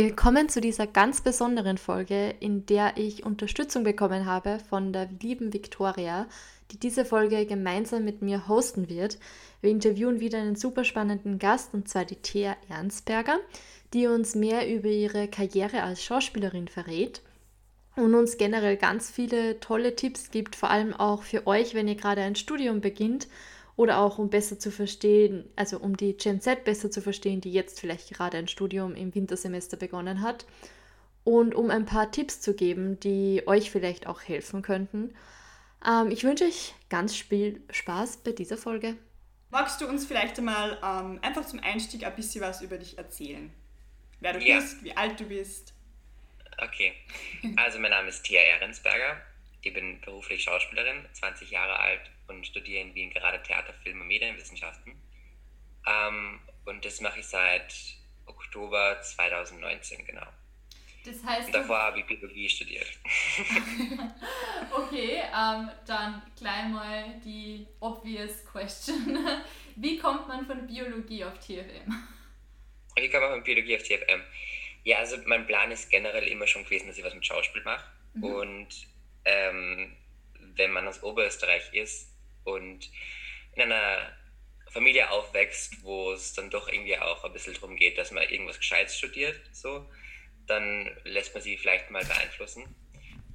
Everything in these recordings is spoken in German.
Willkommen zu dieser ganz besonderen Folge, in der ich Unterstützung bekommen habe von der lieben Viktoria, die diese Folge gemeinsam mit mir hosten wird. Wir interviewen wieder einen super spannenden Gast, und zwar die Thea Ernstberger, die uns mehr über ihre Karriere als Schauspielerin verrät und uns generell ganz viele tolle Tipps gibt, vor allem auch für euch, wenn ihr gerade ein Studium beginnt oder auch um besser zu verstehen, also um die Gen Z besser zu verstehen, die jetzt vielleicht gerade ein Studium im Wintersemester begonnen hat und um ein paar Tipps zu geben, die euch vielleicht auch helfen könnten. Ähm, ich wünsche euch ganz viel Spaß bei dieser Folge. Magst du uns vielleicht einmal ähm, einfach zum Einstieg ein bisschen was über dich erzählen? Wer du ja. bist, wie alt du bist? Okay, also mein Name ist Tia Ehrensberger. Ich bin beruflich Schauspielerin, 20 Jahre alt und studiere in Wien gerade Theater, Film und Medienwissenschaften. Ähm, und das mache ich seit Oktober 2019, genau. Das heißt. Und davor habe ich Biologie studiert. okay, ähm, dann gleich mal die obvious question. Wie kommt man von Biologie auf TFM? Wie kommt man von Biologie auf TFM? Ja, also mein Plan ist generell immer schon gewesen, dass ich was mit Schauspiel mache. Mhm. Und ähm, wenn man aus Oberösterreich ist und in einer Familie aufwächst, wo es dann doch irgendwie auch ein bisschen darum geht, dass man irgendwas Gescheites studiert, so, dann lässt man sich vielleicht mal beeinflussen.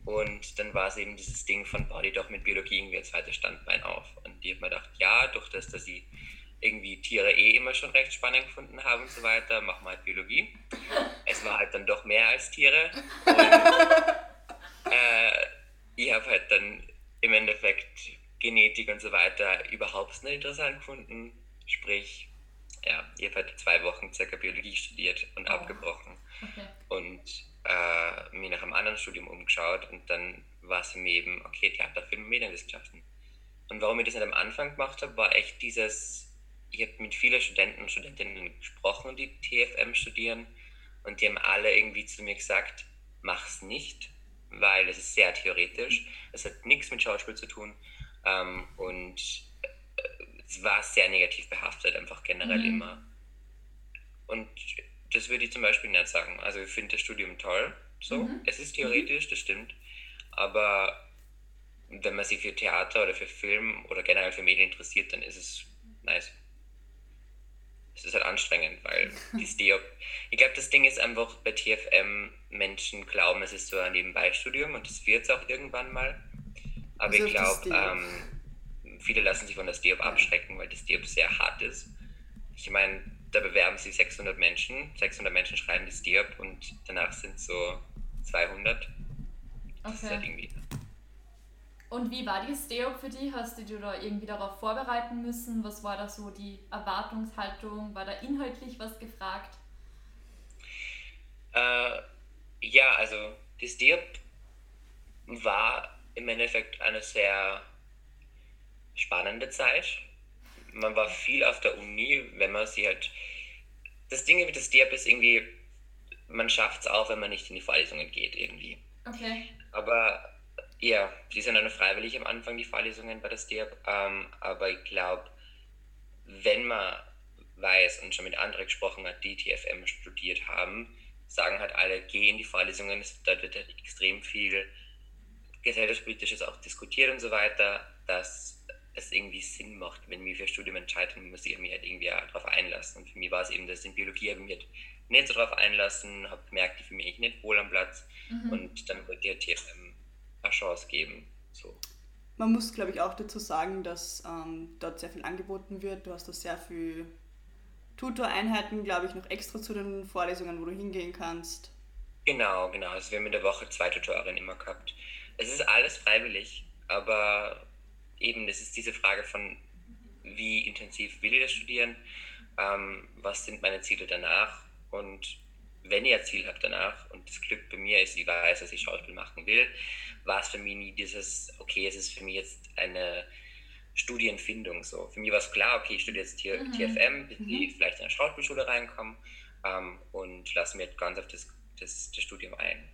Und dann war es eben dieses Ding von, baue die doch mit Biologie irgendwie ein zweites Standbein auf. Und die hat mir gedacht, ja, durch das, dass ich irgendwie Tiere eh immer schon recht spannend gefunden habe und so weiter, machen wir halt Biologie. Es war halt dann doch mehr als Tiere. Und, äh, ich habe halt dann im Endeffekt Genetik und so weiter überhaupt nicht interessant gefunden. Sprich, ja, ich habe halt zwei Wochen circa Biologie studiert und oh. abgebrochen. Okay. Und äh, mir nach einem anderen Studium umgeschaut und dann war es mir eben, okay, Theater, Film, Medienwissenschaften. Und warum ich das nicht am Anfang gemacht habe, war echt dieses, ich habe mit vielen Studenten und Studentinnen gesprochen, die TFM studieren und die haben alle irgendwie zu mir gesagt, mach's nicht, weil es ist sehr theoretisch, es hat nichts mit Schauspiel zu tun ähm, und äh, es war sehr negativ behaftet, einfach generell mhm. immer. Und das würde ich zum Beispiel nicht sagen. Also ich finde das Studium toll, so. Mhm. Es ist theoretisch, das stimmt. Aber wenn man sich für Theater oder für Film oder generell für Medien interessiert, dann ist es nice. Es ist halt anstrengend, weil die Steop. Ich glaube, das Ding ist einfach bei TFM, Menschen glauben, es ist so ein Nebenbeistudium und das wird es auch irgendwann mal. Aber also ich glaube, ähm, viele lassen sich von der Steop abschrecken, weil die Steop sehr hart ist. Ich meine, da bewerben sich 600 Menschen, 600 Menschen schreiben die Steop und danach sind so 200. Das okay. ist halt irgendwie. Und wie war die Steop für dich? Hast du dich da irgendwie darauf vorbereiten müssen? Was war da so die Erwartungshaltung? War da inhaltlich was gefragt? Äh, ja, also die Steop war im Endeffekt eine sehr spannende Zeit man war viel auf der Uni, wenn man sie halt. Das Ding mit der STEAP ist irgendwie, man schafft es auch, wenn man nicht in die Vorlesungen geht, irgendwie. Okay. Aber ja, die sind dann freiwillig am Anfang, die Vorlesungen bei der STEAP. Ähm, aber ich glaube, wenn man weiß und schon mit anderen gesprochen hat, die TFM studiert haben, sagen halt alle, geh in die Vorlesungen, da wird halt extrem viel gesellschaftspolitisches auch diskutiert und so weiter, dass es irgendwie Sinn macht, wenn ich mich für Studium entscheide, muss ich mich halt irgendwie darauf einlassen. Und für mich war es eben, dass in Biologie habe ich mich halt nicht so darauf einlassen, habe gemerkt, ich fühle mich nicht wohl am Platz mhm. und dann wollte ich TFM eine Chance geben. So. Man muss, glaube ich, auch dazu sagen, dass ähm, dort sehr viel angeboten wird. Du hast da sehr viel Tutoreinheiten, glaube ich, noch extra zu den Vorlesungen, wo du hingehen kannst. Genau, genau. Also wir haben in der Woche zwei Tutorinnen immer gehabt. Es ist alles freiwillig, aber eben, das ist diese Frage von, wie intensiv will ich das studieren, ähm, was sind meine Ziele danach und wenn ich ein Ziel habe danach und das Glück bei mir ist, ich weiß, dass ich Schauspiel machen will, war es für mich nie dieses, okay, es ist für mich jetzt eine Studienfindung. So. Für mich war es klar, okay, ich studiere jetzt hier mhm. TFM, bis mhm. ich vielleicht in eine Schauspielschule reinkomme ähm, und lasse mir ganz auf das, das, das Studium ein.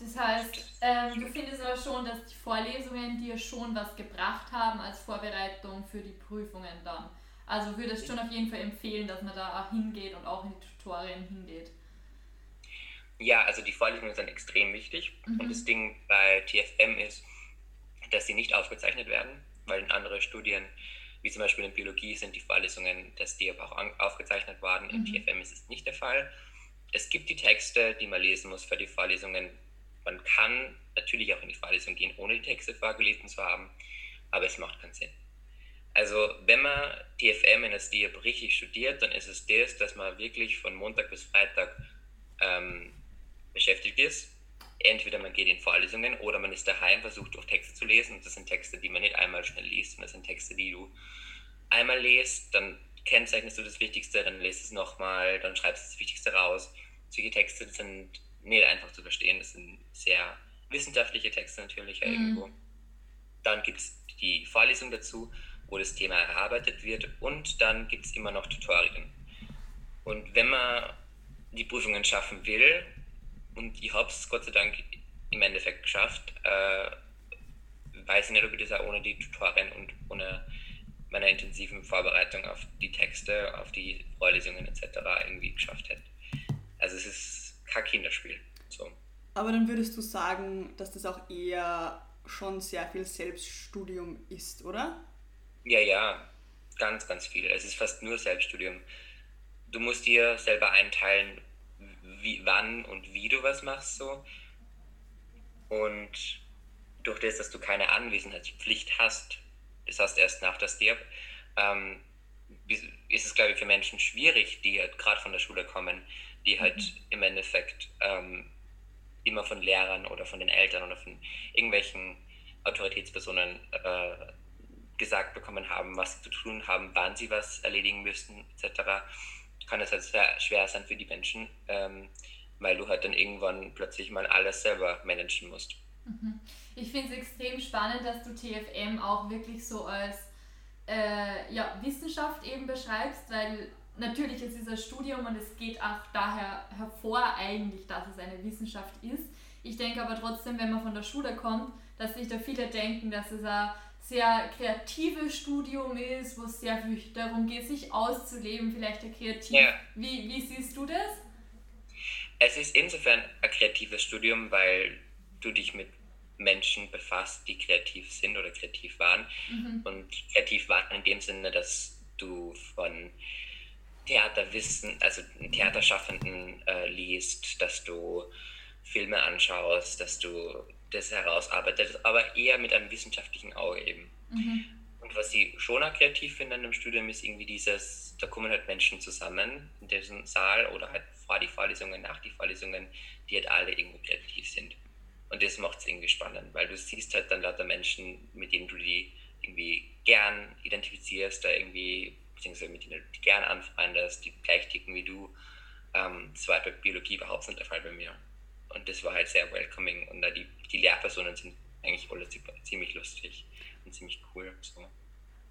Das heißt, ähm, du findest aber schon, dass die Vorlesungen dir schon was gebracht haben als Vorbereitung für die Prüfungen dann. Also würdest schon auf jeden Fall empfehlen, dass man da auch hingeht und auch in die Tutorien hingeht. Ja, also die Vorlesungen sind extrem wichtig. Mhm. Und das Ding bei TFM ist, dass sie nicht aufgezeichnet werden, weil in anderen Studien, wie zum Beispiel in Biologie, sind die Vorlesungen, dass die aber auch aufgezeichnet worden. Mhm. Im TFM ist es nicht der Fall. Es gibt die Texte, die man lesen muss für die Vorlesungen. Man kann natürlich auch in die Vorlesung gehen, ohne die Texte vorgelesen zu haben, aber es macht keinen Sinn. Also wenn man TFM in der STIAP richtig studiert, dann ist es das, dass man wirklich von Montag bis Freitag ähm, beschäftigt ist. Entweder man geht in Vorlesungen oder man ist daheim, versucht durch Texte zu lesen. Und das sind Texte, die man nicht einmal schnell liest, sondern das sind Texte, die du einmal liest, dann kennzeichnest du das Wichtigste, dann lest es nochmal, dann schreibst du das Wichtigste raus. Solche Texte sind nicht einfach zu verstehen, das sind sehr wissenschaftliche Texte natürlich mhm. irgendwo. Dann gibt es die Vorlesung dazu, wo das Thema erarbeitet wird und dann gibt es immer noch Tutorien. Und wenn man die Prüfungen schaffen will, und ich habe es Gott sei Dank im Endeffekt geschafft. Äh, weiß ich nicht, ob ich das auch ohne die Tutorien und ohne meine intensiven Vorbereitung auf die Texte, auf die Vorlesungen etc. irgendwie geschafft hätte. Also es ist kein Kinderspiel. So. Aber dann würdest du sagen, dass das auch eher schon sehr viel Selbststudium ist, oder? Ja, ja, ganz, ganz viel. Es ist fast nur Selbststudium. Du musst dir selber einteilen, wie, wann und wie du was machst so. Und durch das, dass du keine Anwesenheitspflicht hast, das heißt erst nach der STIRP, ähm, ist es, glaube ich, für Menschen schwierig, die halt gerade von der Schule kommen, die halt im Endeffekt ähm, immer von Lehrern oder von den Eltern oder von irgendwelchen Autoritätspersonen äh, gesagt bekommen haben, was sie zu tun haben, wann sie was erledigen müssen, etc kann es halt sehr schwer sein für die Menschen, ähm, weil du halt dann irgendwann plötzlich mal alles selber managen musst. Mhm. Ich finde es extrem spannend, dass du TFM auch wirklich so als äh, ja, Wissenschaft eben beschreibst, weil natürlich es ist ein Studium und es geht auch daher hervor eigentlich, dass es eine Wissenschaft ist. Ich denke aber trotzdem, wenn man von der Schule kommt, dass sich da viele denken, dass es ein sehr kreatives Studium ist, wo es sehr viel darum geht, sich auszuleben, vielleicht ein kreativ. Ja. Wie, wie siehst du das? Es ist insofern ein kreatives Studium, weil du dich mit Menschen befasst, die kreativ sind oder kreativ waren. Mhm. Und kreativ waren in dem Sinne, dass du von Theaterwissen, also Theaterschaffenden äh, liest, dass du Filme anschaust, dass du das herausarbeitet, aber eher mit einem wissenschaftlichen Auge eben. Mhm. Und was ich schon auch kreativ finde an dem Studium ist irgendwie dieses, da kommen halt Menschen zusammen in diesem Saal oder halt vor die Vorlesungen, nach die Vorlesungen, die halt alle irgendwo kreativ sind. Und das macht es irgendwie spannend, weil du siehst halt dann lauter Menschen, mit denen du die irgendwie gern identifizierst, da irgendwie, beziehungsweise mit denen du die gern anfreundest, die gleich ticken wie du. Ähm, das war bei Biologie überhaupt nicht der Fall bei mir. Und das war halt sehr welcoming. Und da die, die Lehrpersonen sind eigentlich alle ziemlich lustig und ziemlich cool. So.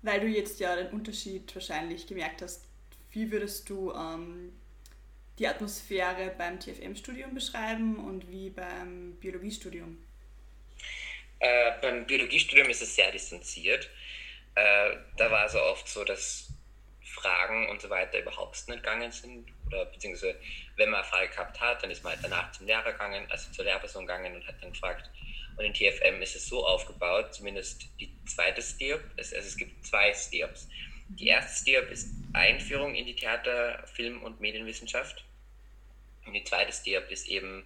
Weil du jetzt ja den Unterschied wahrscheinlich gemerkt hast, wie würdest du ähm, die Atmosphäre beim TFM-Studium beschreiben und wie beim Biologiestudium? Äh, beim Biologiestudium ist es sehr distanziert. Äh, da war es so oft so, dass Fragen und so weiter überhaupt nicht gegangen sind. Oder beziehungsweise, wenn man eine Frage gehabt hat, dann ist man halt danach zum Lehrer gegangen, also zur Lehrperson gegangen und hat dann gefragt. Und in TFM ist es so aufgebaut, zumindest die zweite STIRP, also es gibt zwei STIRPs. Die erste STIRP ist Einführung in die Theater-, Film- und Medienwissenschaft. Und die zweite STIRP ist eben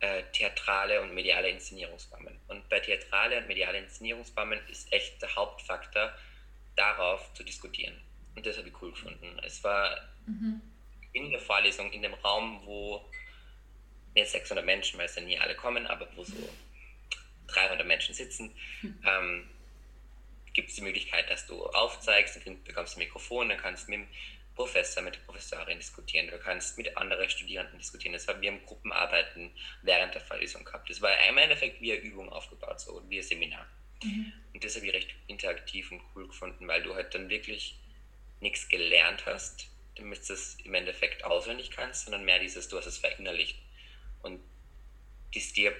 äh, theatrale und mediale Inszenierungsformen. Und bei theatrale und mediale Inszenierungsformen ist echt der Hauptfaktor, darauf zu diskutieren. Und das habe ich cool gefunden. Es war mhm. in der Vorlesung, in dem Raum, wo jetzt 600 Menschen, weil es ja nie alle kommen, aber wo so 300 Menschen sitzen, mhm. ähm, gibt es die Möglichkeit, dass du aufzeigst, dann bekommst du ein Mikrofon, dann kannst du mit dem Professor, mit der Professorin diskutieren, du kannst mit anderen Studierenden diskutieren. Das haben wir im Gruppenarbeiten während der Vorlesung gehabt. Das war im Endeffekt wie eine Übung aufgebaut, so wie ein Seminar. Mhm. Und das habe ich recht interaktiv und cool gefunden, weil du halt dann wirklich nichts gelernt hast, damit du es im Endeffekt auswendig kannst, sondern mehr dieses, du hast es verinnerlicht. Und die Stier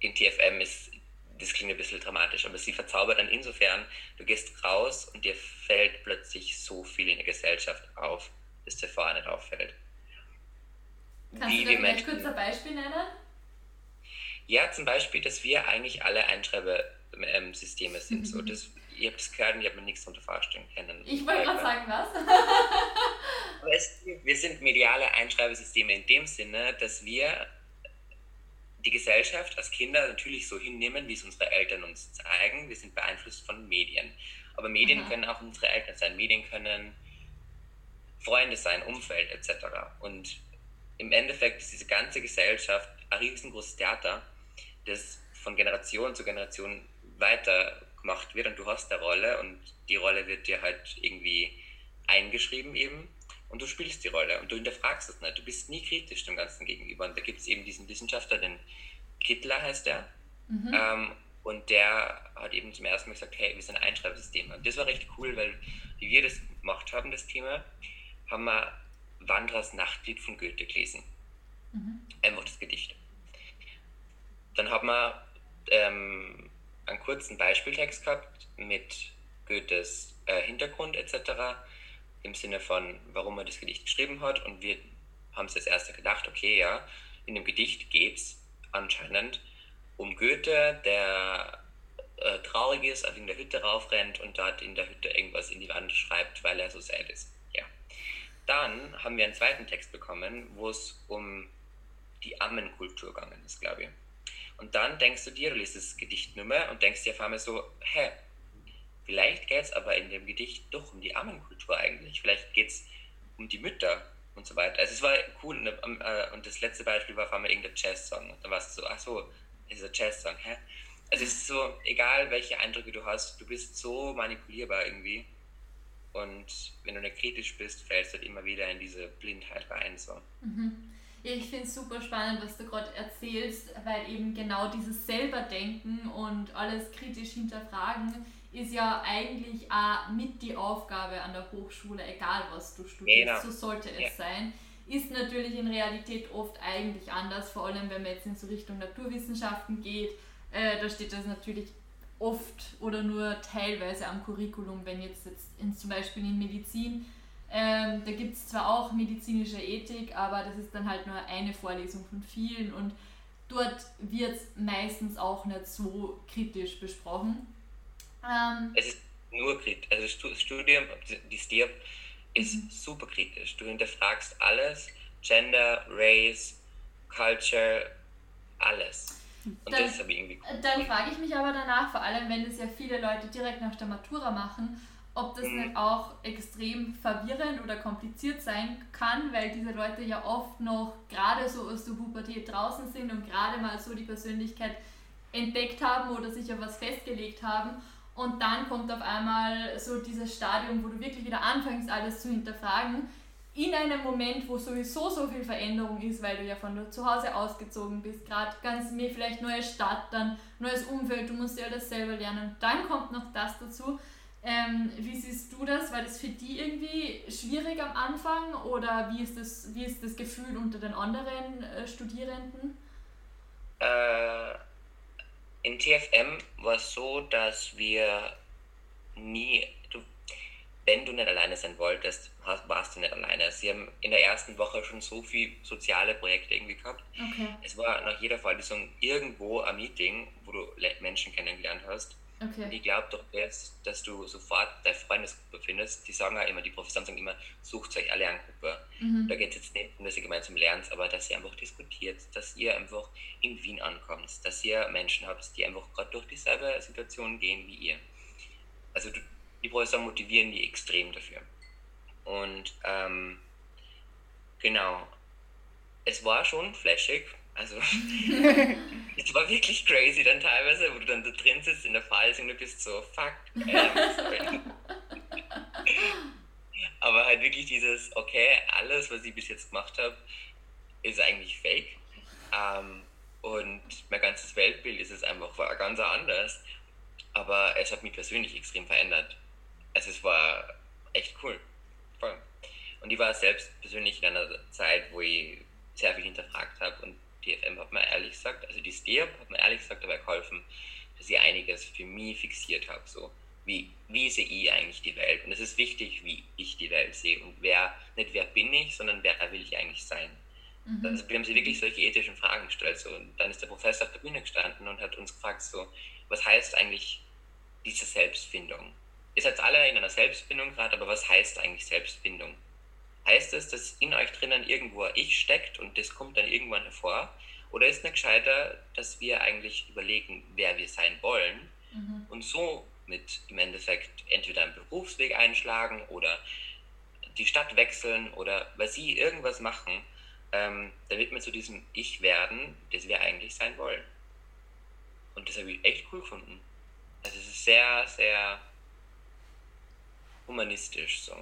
in TFM ist, das klingt ein bisschen dramatisch, aber sie verzaubert dann insofern, du gehst raus und dir fällt plötzlich so viel in der Gesellschaft auf, das dir vorher nicht auffällt. Kannst Wie du da ein Beispiel nennen? Ja, zum Beispiel, dass wir eigentlich alle Einschreibesysteme sind. So, das, ich habe es gehört und ich habe mir nichts darunter vorstellen können. Ich wollte gerade sagen, was? es, wir sind mediale Einschreibesysteme in dem Sinne, dass wir die Gesellschaft als Kinder natürlich so hinnehmen, wie es unsere Eltern uns zeigen. Wir sind beeinflusst von Medien. Aber Medien Aha. können auch unsere Eltern sein. Medien können Freunde sein, Umfeld etc. Und im Endeffekt ist diese ganze Gesellschaft ein riesengroßes Theater, das von Generation zu Generation weiter gemacht wird und du hast eine Rolle und die Rolle wird dir halt irgendwie eingeschrieben eben und du spielst die Rolle und du hinterfragst es nicht. Du bist nie kritisch dem Ganzen gegenüber. Und da gibt es eben diesen Wissenschaftler, den Kittler heißt der. Mhm. Ähm, und der hat eben zum ersten Mal gesagt, hey, wir sind ein Einschreibsystem. Und das war recht cool, weil wie wir das gemacht haben, das Thema, haben wir Wanderers Nachtlied von Goethe gelesen. Mhm. Einfach das Gedicht. Dann haben wir ähm, einen kurzen Beispieltext gehabt mit Goethes äh, Hintergrund etc im Sinne von, warum er das Gedicht geschrieben hat. Und wir haben es als erster gedacht, okay, ja, in dem Gedicht geht es anscheinend um Goethe, der äh, traurig ist, auf in der Hütte raufrennt und dort in der Hütte irgendwas in die Wand schreibt, weil er so sad ist. Ja. Dann haben wir einen zweiten Text bekommen, wo es um die Ammenkultur gegangen ist, glaube ich. Und dann denkst du dir, du liest das Gedicht nur und denkst dir auf einmal so, hä, Vielleicht geht es aber in dem Gedicht doch um die Armenkultur eigentlich. Vielleicht geht es um die Mütter und so weiter. Also es war cool und, äh, das letzte Beispiel war vor allem irgendein Jazz-Song. Und dann war es so, ach so, ist ein Jazz-Song, hä? Also es ist so, egal welche Eindrücke du hast, du bist so manipulierbar irgendwie. Und wenn du nicht kritisch bist, fällst du halt immer wieder in diese Blindheit rein. So. Mhm. Ich finde es super spannend, was du gerade erzählst, weil eben genau dieses Selberdenken und alles kritisch hinterfragen ist ja eigentlich auch mit die Aufgabe an der Hochschule, egal was du studierst, genau. so sollte es ja. sein. Ist natürlich in Realität oft eigentlich anders, vor allem wenn man jetzt in so Richtung Naturwissenschaften geht. Äh, da steht das natürlich oft oder nur teilweise am Curriculum, wenn jetzt, jetzt in, zum Beispiel in Medizin, ähm, da gibt es zwar auch medizinische Ethik, aber das ist dann halt nur eine Vorlesung von vielen und dort wird es meistens auch nicht so kritisch besprochen. Ähm, es ist nur kritisch. Also das Studium, die STIAP, ist mhm. super kritisch. Du hinterfragst alles, Gender, Race, Culture, alles. Und dann, das habe ich irgendwie cool. Dann frage ich mich aber danach, vor allem wenn das ja viele Leute direkt nach der Matura machen, ob das mhm. nicht auch extrem verwirrend oder kompliziert sein kann, weil diese Leute ja oft noch gerade so aus der Pubertät draußen sind und gerade mal so die Persönlichkeit entdeckt haben oder sich auf was festgelegt haben und dann kommt auf einmal so dieses Stadium, wo du wirklich wieder anfängst, alles zu hinterfragen. In einem Moment, wo sowieso so viel Veränderung ist, weil du ja von zu Hause ausgezogen bist, gerade ganz mir vielleicht neue Stadt, dann neues Umfeld, du musst ja alles selber lernen. Dann kommt noch das dazu. Ähm, wie siehst du das? War das für die irgendwie schwierig am Anfang oder wie ist das, wie ist das Gefühl unter den anderen äh, Studierenden? Äh in TFM war es so, dass wir nie, du, wenn du nicht alleine sein wolltest, hast, warst du nicht alleine. Sie haben in der ersten Woche schon so viele soziale Projekte irgendwie gehabt. Okay. Es war nach jeder Vorlesung irgendwo ein Meeting, wo du Menschen kennengelernt hast. Okay. Und ich glaube doch jetzt, dass du sofort deine Freundesgruppe findest. Die sagen ja immer, die Professoren sagen immer, sucht euch eine Lerngruppe. Mhm. Da geht es jetzt nicht um, dass ihr gemeinsam lernt, aber dass ihr einfach diskutiert, dass ihr einfach in Wien ankommt, dass ihr Menschen habt, die einfach gerade durch dieselbe Situation gehen wie ihr. Also die Professoren motivieren die extrem dafür. Und ähm, genau, es war schon flashig, also, es war wirklich crazy dann teilweise, wo du dann da drin sitzt in der Vorlesung und du bist so, fuck. Ähm, aber halt wirklich dieses, okay, alles, was ich bis jetzt gemacht habe, ist eigentlich fake. Ähm, und mein ganzes Weltbild ist es einfach war ganz anders. aber es hat mich persönlich extrem verändert. Also es war echt cool. Voll. Und ich war selbst persönlich in einer Zeit, wo ich sehr viel hinterfragt habe und die FM hat mir ehrlich gesagt, also die STEAP hat mir ehrlich gesagt dabei geholfen, dass ich einiges für mich fixiert habe. So, wie, wie sehe ich eigentlich die Welt? Und es ist wichtig, wie ich die Welt sehe und wer, nicht wer bin ich, sondern wer will ich eigentlich sein. Mhm. Also wir haben sie wirklich solche ethischen Fragen gestellt. So. Und dann ist der Professor auf der Bühne gestanden und hat uns gefragt, so, was heißt eigentlich diese Selbstfindung? Ihr seid alle in einer Selbstfindung gerade, aber was heißt eigentlich Selbstfindung? Heißt es, dass in euch drinnen irgendwo ein Ich steckt und das kommt dann irgendwann hervor? Oder ist es nicht gescheiter, dass wir eigentlich überlegen, wer wir sein wollen mhm. und so mit im Endeffekt entweder einen Berufsweg einschlagen oder die Stadt wechseln oder weil sie irgendwas machen, ähm, damit wir zu diesem Ich werden, das wir eigentlich sein wollen. Und das habe ich echt cool gefunden. Also es ist sehr, sehr humanistisch so.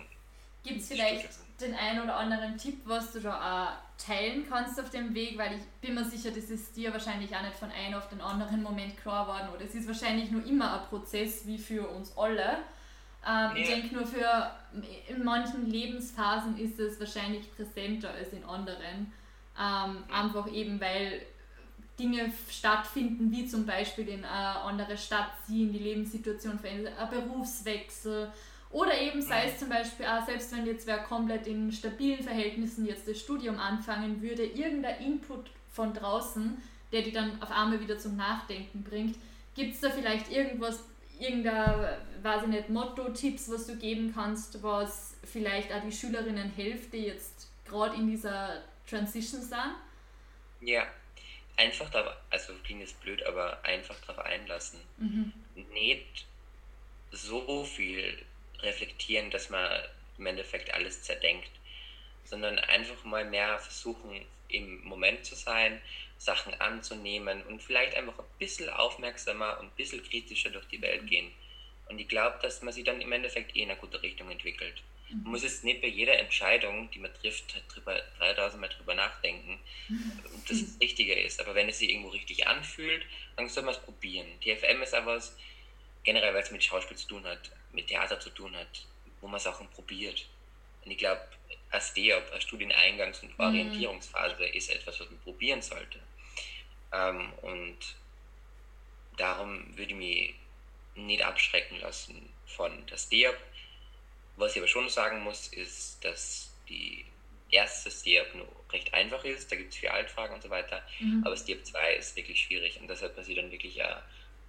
Gibt es vielleicht den einen oder anderen Tipp, was du da auch teilen kannst auf dem Weg? Weil ich bin mir sicher, das ist dir wahrscheinlich auch nicht von einem auf den anderen Moment klar geworden. Oder es ist wahrscheinlich nur immer ein Prozess wie für uns alle. Ähm, ja. Ich denke nur für in manchen Lebensphasen ist es wahrscheinlich präsenter als in anderen. Ähm, einfach eben weil Dinge stattfinden, wie zum Beispiel in eine andere Stadt ziehen, die Lebenssituation verändert, ein Berufswechsel, oder eben sei es zum Beispiel auch, selbst wenn jetzt wer komplett in stabilen Verhältnissen jetzt das Studium anfangen würde, irgendein Input von draußen, der die dann auf einmal wieder zum Nachdenken bringt. Gibt es da vielleicht irgendwas, irgendein, weiß ich nicht, Motto-Tipps, was du geben kannst, was vielleicht auch die Schülerinnen hilft, die jetzt gerade in dieser Transition sind? Ja, einfach da, also klingt jetzt blöd, aber einfach darauf einlassen. Mhm. Nicht so viel reflektieren, dass man im Endeffekt alles zerdenkt, sondern einfach mal mehr versuchen, im Moment zu sein, Sachen anzunehmen und vielleicht einfach ein bisschen aufmerksamer und ein bisschen kritischer durch die Welt gehen. Und ich glaube, dass man sich dann im Endeffekt eh in eine gute Richtung entwickelt. Man mhm. muss jetzt nicht bei jeder Entscheidung, die man trifft, halt drüber, 3000 Mal drüber nachdenken, ob das das Richtige ist. Aber wenn es sich irgendwo richtig anfühlt, dann soll man es probieren. Die FM ist aber was, generell, weil es mit Schauspiel zu tun hat, mit Theater zu tun hat, wo man Sachen probiert. Und ich glaube, als DEOP, als Studieneingangs- und mhm. Orientierungsphase, ist etwas, was man probieren sollte. Ähm, und darum würde ich mich nicht abschrecken lassen von das DEOP. Was ich aber schon sagen muss, ist, dass die erste DEOP nur recht einfach ist. Da gibt es vier Altfragen und so weiter. Mhm. Aber das DEOP 2 ist wirklich schwierig und deshalb man sich dann wirklich ja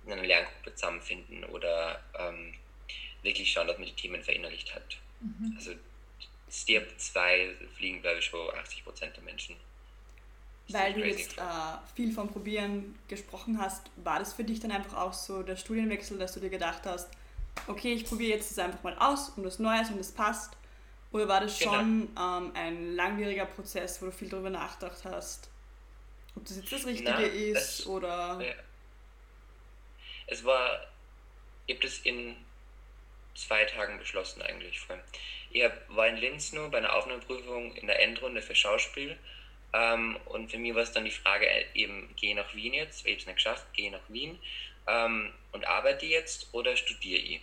in einer Lerngruppe zusammenfinden oder ähm, wirklich schauen, dass man die Themen verinnerlicht hat. Mhm. Also Step 2 fliegen, glaube ich, schon 80 Prozent der Menschen. Weil du jetzt äh, viel vom Probieren gesprochen hast, war das für dich dann einfach auch so der Studienwechsel, dass du dir gedacht hast, okay, ich probiere jetzt das einfach mal aus und das Neues und es passt? Oder war das genau. schon genau. ähm, ein langwieriger Prozess, wo du viel darüber nachgedacht hast, ob das jetzt das Richtige Na, ist das, oder... Ja. Es war, ich habe das in zwei Tagen beschlossen eigentlich. Ich war in Linz nur bei einer Aufnahmeprüfung in der Endrunde für Schauspiel. Ähm, und für mich war es dann die Frage, äh, eben, gehe nach Wien jetzt, ich habe es nicht geschafft, gehe nach Wien ähm, und arbeite jetzt oder studiere ich.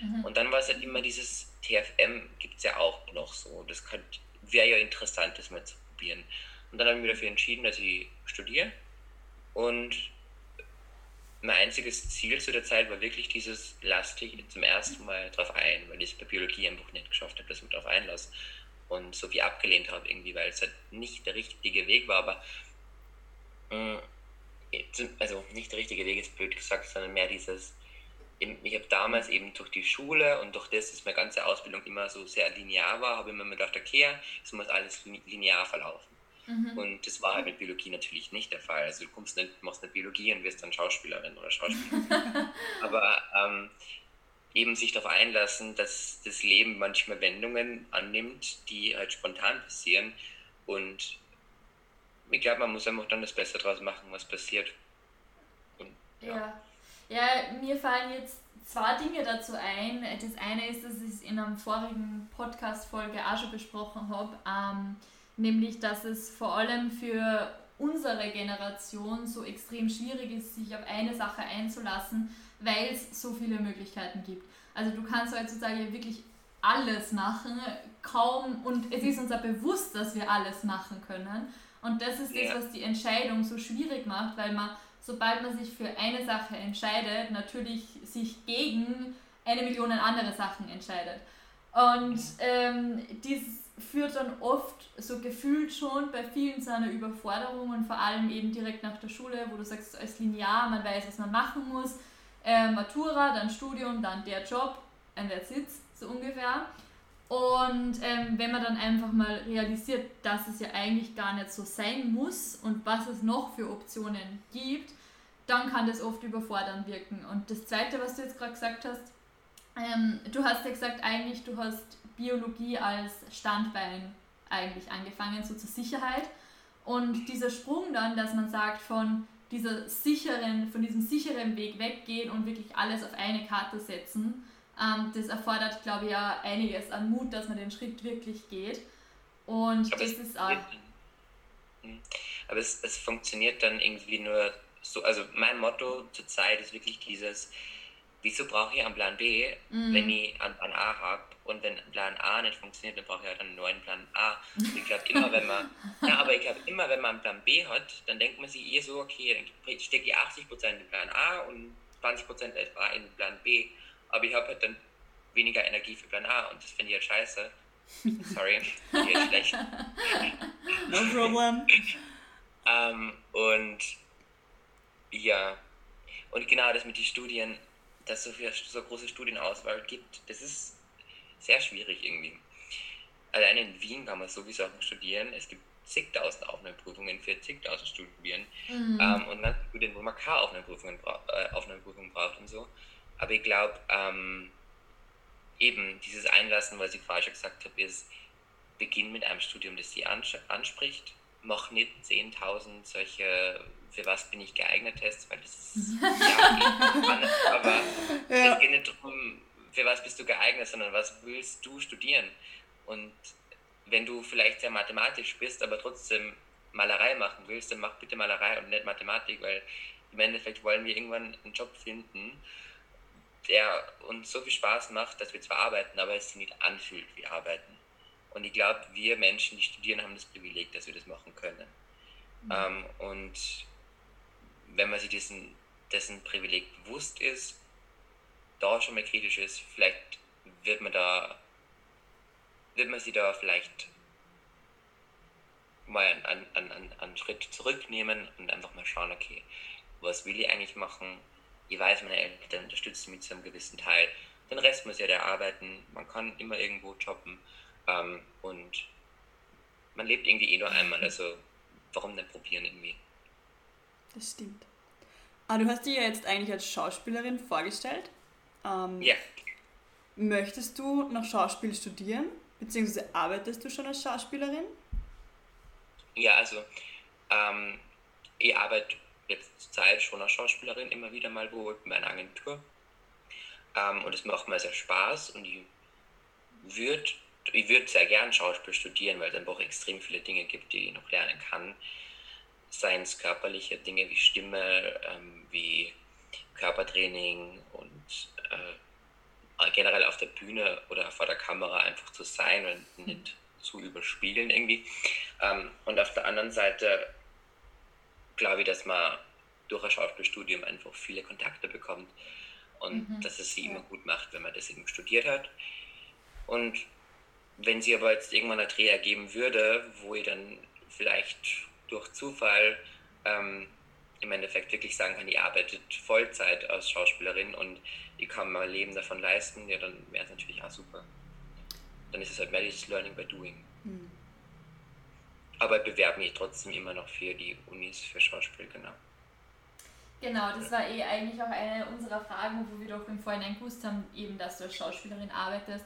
Mhm. Und dann war es halt immer dieses TFM, gibt es ja auch noch so. Das wäre ja interessant, das mal zu probieren. Und dann habe ich mich dafür entschieden, dass ich studiere und mein einziges Ziel zu der Zeit war wirklich dieses, lass dich zum ersten Mal drauf ein, weil ich es bei Biologie einfach nicht geschafft habe, dass ich mich drauf einlasse. Und so wie abgelehnt habe irgendwie, weil es halt nicht der richtige Weg war, aber mm, also nicht der richtige Weg ist blöd gesagt, sondern mehr dieses, ich habe damals eben durch die Schule und durch das, dass meine ganze Ausbildung immer so sehr linear war, habe ich mir gedacht, okay, es muss alles linear verlaufen. Mhm. Und das war halt mit Biologie natürlich nicht der Fall. Also du kommst nicht, machst eine Biologie und wirst dann Schauspielerin oder Schauspielerin. Aber ähm, eben sich darauf einlassen, dass das Leben manchmal Wendungen annimmt, die halt spontan passieren. Und ich glaube, man muss einfach dann das Beste draus machen, was passiert. Und, ja. ja. ja, mir fallen jetzt zwei Dinge dazu ein. Das eine ist, dass ich es in einer vorigen Podcast-Folge auch schon besprochen habe. Ähm, nämlich dass es vor allem für unserer Generation so extrem schwierig ist, sich auf eine Sache einzulassen, weil es so viele Möglichkeiten gibt. Also du kannst heutzutage wirklich alles machen, kaum, und es ist uns auch bewusst, dass wir alles machen können. Und das ist das, was die Entscheidung so schwierig macht, weil man, sobald man sich für eine Sache entscheidet, natürlich sich gegen eine Million andere Sachen entscheidet. Und ähm, dies führt dann oft so gefühlt schon bei vielen zu einer Überforderung und vor allem eben direkt nach der Schule, wo du sagst, als Linear, man weiß, was man machen muss, äh, Matura, dann Studium, dann der Job, and that's it, so ungefähr. Und ähm, wenn man dann einfach mal realisiert, dass es ja eigentlich gar nicht so sein muss und was es noch für Optionen gibt, dann kann das oft überfordern wirken. Und das Zweite, was du jetzt gerade gesagt hast, ähm, du hast ja gesagt, eigentlich du hast Biologie als Standbein eigentlich angefangen, so zur Sicherheit. Und dieser Sprung dann, dass man sagt, von dieser sicheren, von diesem sicheren Weg weggehen und wirklich alles auf eine Karte setzen, ähm, das erfordert, glaube ich, ja einiges an Mut, dass man den Schritt wirklich geht. Und aber das ist auch. Hm. Aber es, es funktioniert dann irgendwie nur so, also mein Motto zur Zeit ist wirklich dieses, wieso brauche ich einen Plan B, mm. wenn ich einen Plan A habe? Und wenn Plan A nicht funktioniert, dann brauche ich halt einen neuen Plan A. Und ich glaube immer, wenn man, ja, aber ich glaube immer, wenn man einen Plan B hat, dann denkt man sich eher so, okay, dann stecke ich 80% in Plan A und 20% etwa in Plan B. Aber ich habe halt dann weniger Energie für Plan A und das finde ich halt scheiße. Sorry, hier schlecht. No problem. ähm, und ja, und genau das mit den Studien, dass es so, viel, so große Studienauswahl gibt, das ist sehr schwierig irgendwie. Allein in Wien kann man sowieso auch studieren. Es gibt zigtausend Aufnahmeprüfungen für zigtausend Studien mhm. ähm, und dann Studien, wo man keine Aufnahmeprüfungen, bra äh, Aufnahmeprüfungen braucht und so. Aber ich glaube, ähm, eben dieses Einlassen, was ich vorher schon gesagt habe, ist, beginn mit einem Studium, das sie anspricht. Mach nicht 10.000 solche, für was bin ich geeignet Tests, weil das ist ja, spannend, aber ja. es geht nicht darum, für was bist du geeignet, sondern was willst du studieren. Und wenn du vielleicht sehr mathematisch bist, aber trotzdem Malerei machen willst, dann mach bitte Malerei und nicht Mathematik, weil im Endeffekt wollen wir irgendwann einen Job finden, der uns so viel Spaß macht, dass wir zwar arbeiten, aber es sich nicht anfühlt wie Arbeiten. Und ich glaube, wir Menschen, die studieren, haben das Privileg, dass wir das machen können. Mhm. Ähm, und wenn man sich dessen, dessen Privileg bewusst ist, da schon mal kritisch ist, vielleicht wird man da, wird man sie da vielleicht mal einen, einen, einen, einen Schritt zurücknehmen und einfach mal schauen, okay, was will ich eigentlich machen? Ich weiß, meine Eltern unterstützen mich zu einem gewissen Teil. Den Rest muss ja der arbeiten. Man kann immer irgendwo jobben ähm, und man lebt irgendwie eh nur einmal. Also warum nicht probieren irgendwie? Das stimmt. Ah, du hast dich ja jetzt eigentlich als Schauspielerin vorgestellt. Ähm, ja. Möchtest du noch Schauspiel studieren? Beziehungsweise arbeitest du schon als Schauspielerin? Ja, also ähm, ich arbeite jetzt zur Zeit schon als Schauspielerin immer wieder mal wo in meiner Agentur. Ähm, und es macht mir sehr Spaß und ich würde ich würd sehr gern Schauspiel studieren, weil es einfach extrem viele Dinge gibt, die ich noch lernen kann. Seien es körperliche Dinge wie Stimme, ähm, wie Körpertraining und äh, generell auf der Bühne oder vor der Kamera einfach zu sein und nicht zu überspielen irgendwie. Ähm, und auf der anderen Seite glaube ich, dass man durch ein Schauspielstudium einfach viele Kontakte bekommt und mhm. dass es sie immer gut macht, wenn man das eben studiert hat. Und wenn sie aber jetzt irgendwann ein Dreh ergeben würde, wo ich dann vielleicht durch Zufall ähm, im Endeffekt wirklich sagen kann, ich arbeite Vollzeit als Schauspielerin und ich kann mein Leben davon leisten, ja, dann wäre es natürlich auch super. Dann ist es halt mehr dieses Learning by Doing. Mhm. Aber ich bewerbe mich trotzdem immer noch für die Unis für Schauspiel, genau. Genau, das war eh eigentlich auch eine unserer Fragen, wo wir doch im Vorhinein gewusst haben, eben, dass du als Schauspielerin arbeitest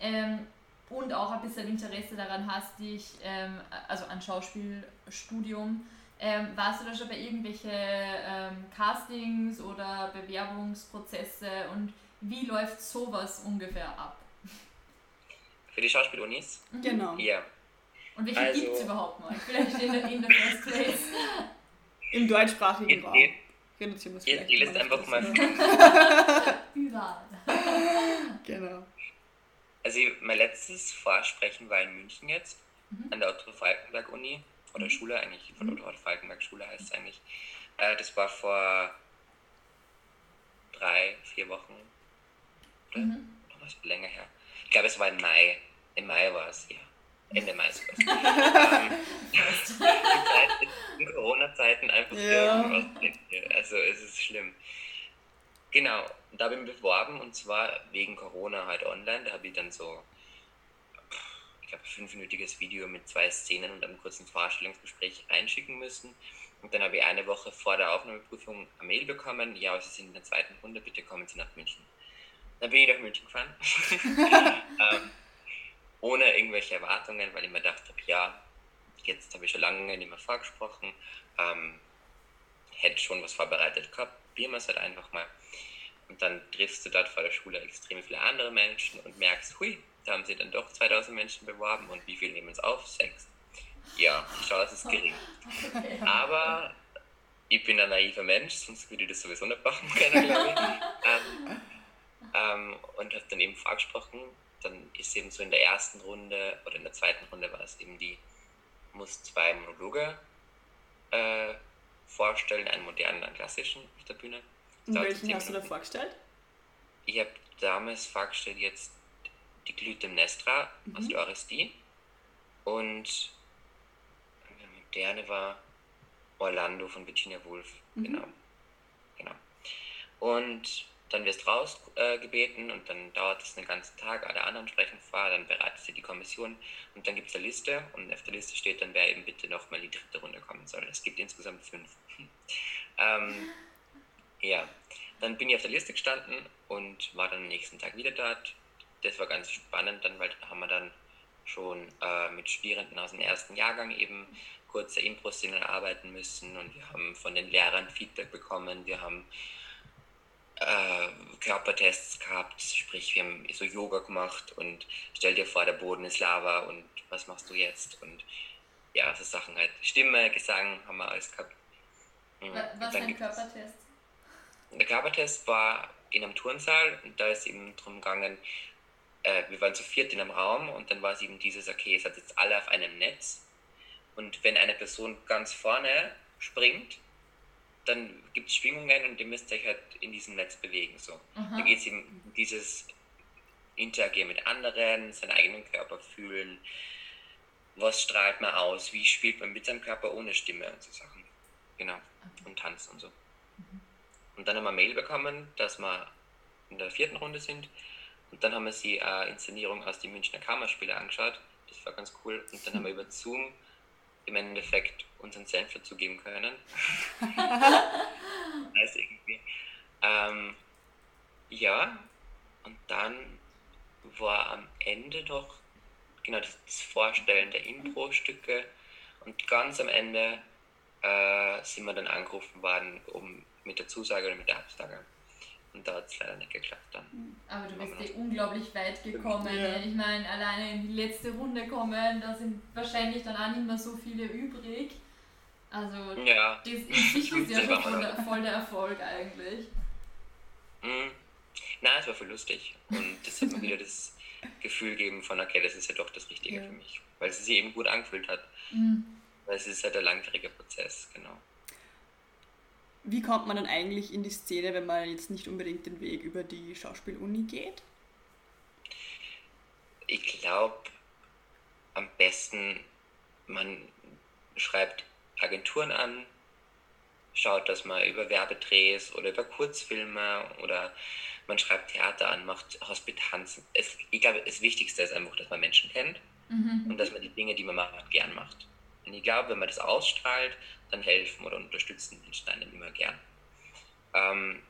ähm, und auch ein bisschen Interesse daran hast, dich, ähm, also an Schauspielstudium, ähm, warst du da schon bei irgendwelche ähm, Castings oder Bewerbungsprozesse und wie läuft sowas ungefähr ab? Für die Schauspielunis? Genau. Ja. Und welche also, gibt es überhaupt mal? Vielleicht in der, in der First Place. Im deutschsprachigen Raum. Reduzieren wir es vielleicht. Ihr lässt einfach mal. Überall. genau. Also mein letztes Vorsprechen war in München jetzt, mhm. an der Otto-Falkenberg-Uni, oder mhm. Schule eigentlich, von mhm. Otto-Falkenberg-Schule heißt es eigentlich. Äh, das war vor drei, vier Wochen. Oder? Mhm. Noch was länger her. Ich glaube, es war im Mai. Im Mai war es, ja. Ende Mai sogar. ähm, in Corona-Zeiten einfach ja. irgendwas. Also es ist schlimm. Genau, da habe ich mich beworben und zwar wegen Corona halt online. Da habe ich dann so, ich glaube, fünfminütiges Video mit zwei Szenen und einem kurzen Vorstellungsgespräch einschicken müssen. Und dann habe ich eine Woche vor der Aufnahmeprüfung eine Mail bekommen, ja, Sie sind in der zweiten Runde, bitte kommen Sie nach München. Dann bin ich nach München gefahren. ähm, ohne irgendwelche Erwartungen, weil ich mir dachte, ja, jetzt habe ich schon lange nicht mehr vorgesprochen, ähm, hätte schon was vorbereitet gehabt, probieren wir es halt einfach mal. Und dann triffst du dort vor der Schule extrem viele andere Menschen und merkst, hui, da haben sie dann doch 2000 Menschen beworben und wie viel nehmen es auf? Sechs. Ja, die Chance ist gering. Aber ich bin ein naiver Mensch, sonst würde ich das sowieso nicht machen können, glaube ich. ähm, ähm, und habe dann eben vorgesprochen, dann ist eben so in der ersten Runde oder in der zweiten Runde war es eben die, muss zwei Monologe äh, vorstellen, einen modernen, einen klassischen auf der Bühne. Welchen hast du da vorgestellt? Ich habe damals vorgestellt jetzt die Glytemnestra mhm. aus der Orestie und der moderne war Orlando von Virginia Woolf, mhm. genau. genau. Und dann wirst du rausgebeten äh, und dann dauert es einen ganzen Tag, alle anderen sprechen vor, dann bereitet sie die Kommission und dann gibt es eine Liste und auf der Liste steht dann, wer eben bitte nochmal die dritte Runde kommen soll. Es gibt insgesamt fünf. ähm, ja, dann bin ich auf der Liste gestanden und war dann am nächsten Tag wieder dort. Das war ganz spannend, dann, weil da haben wir dann schon äh, mit Studierenden aus dem ersten Jahrgang eben kurze Impro-Szenen arbeiten müssen und wir haben von den Lehrern Feedback bekommen. Wir haben äh, Körpertests gehabt, sprich wir haben so Yoga gemacht und stell dir vor, der Boden ist Lava und was machst du jetzt? Und ja, so Sachen halt. Stimme, Gesang haben wir alles gehabt. Mhm. Was für ein Körpertest? Der Körpertest war in einem Turnsaal und da ist eben drum gegangen, äh, wir waren zu viert in einem Raum und dann war es eben dieses, okay, es hat jetzt alle auf einem Netz und wenn eine Person ganz vorne springt, dann gibt es Schwingungen und ihr müsst euch halt in diesem Netz bewegen. So. Da geht es eben um dieses Interagieren mit anderen, seinen eigenen Körper fühlen, was strahlt man aus, wie spielt man mit seinem Körper ohne Stimme und so Sachen. Genau. Okay. Und tanzen und so. Und dann haben wir Mail bekommen, dass wir in der vierten Runde sind. Und dann haben wir sie eine Inszenierung aus den Münchner Kammerspiele angeschaut. Das war ganz cool. Und dann haben wir über Zoom im Endeffekt unseren Senf dazugeben können. heißt irgendwie. Ähm, ja, und dann war am Ende noch genau das, das Vorstellen der Impro-Stücke und ganz am Ende äh, sind wir dann angerufen worden, um mit der Zusage oder mit der Absage. Und da hat es leider nicht geklappt dann. Hm, aber du bist eh unglaublich weit gekommen. Ja. Ich meine, alleine in die letzte Runde kommen, da sind wahrscheinlich dann auch nicht mehr so viele übrig. Also ja. das in sich ist ja schon voll der, voll der Erfolg eigentlich. Mhm. Nein, es war voll lustig. Und das hat mir wieder das Gefühl gegeben von, okay, das ist ja doch das Richtige ja. für mich. Weil es sich eben gut angefühlt hat. Mhm. Weil es ist halt ein langwieriger Prozess, genau. Wie kommt man dann eigentlich in die Szene, wenn man jetzt nicht unbedingt den Weg über die Schauspieluni geht? Ich glaube, am besten, man schreibt Agenturen an, schaut, dass man über Werbedrehs oder über Kurzfilme oder man schreibt Theater an, macht Hospitanzen. Es, ich glaube, das Wichtigste ist einfach, dass man Menschen kennt mhm. und dass man die Dinge, die man macht, gern macht. Und ich glaube, wenn man das ausstrahlt, dann helfen oder unterstützen Menschen einem immer gern. Ähm,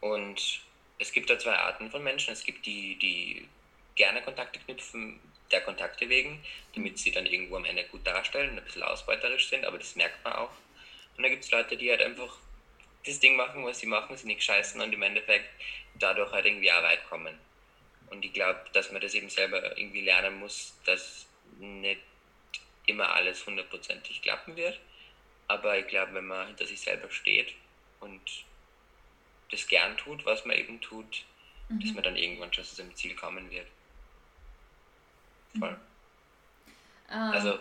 und es gibt da zwei Arten von Menschen. Es gibt die, die gerne Kontakte knüpfen, der Kontakte wegen, damit sie dann irgendwo am Ende gut darstellen ein bisschen ausbeuterisch sind, aber das merkt man auch. Und dann gibt es Leute, die halt einfach das Ding machen, was sie machen, sie nicht scheißen und im Endeffekt dadurch halt irgendwie auch weit kommen. Und ich glaube, dass man das eben selber irgendwie lernen muss, dass nicht immer alles hundertprozentig klappen wird. Aber ich glaube, wenn man hinter sich selber steht und das gern tut, was man eben tut, mhm. dass man dann irgendwann schon zu seinem Ziel kommen wird. Voll. Mhm. Also,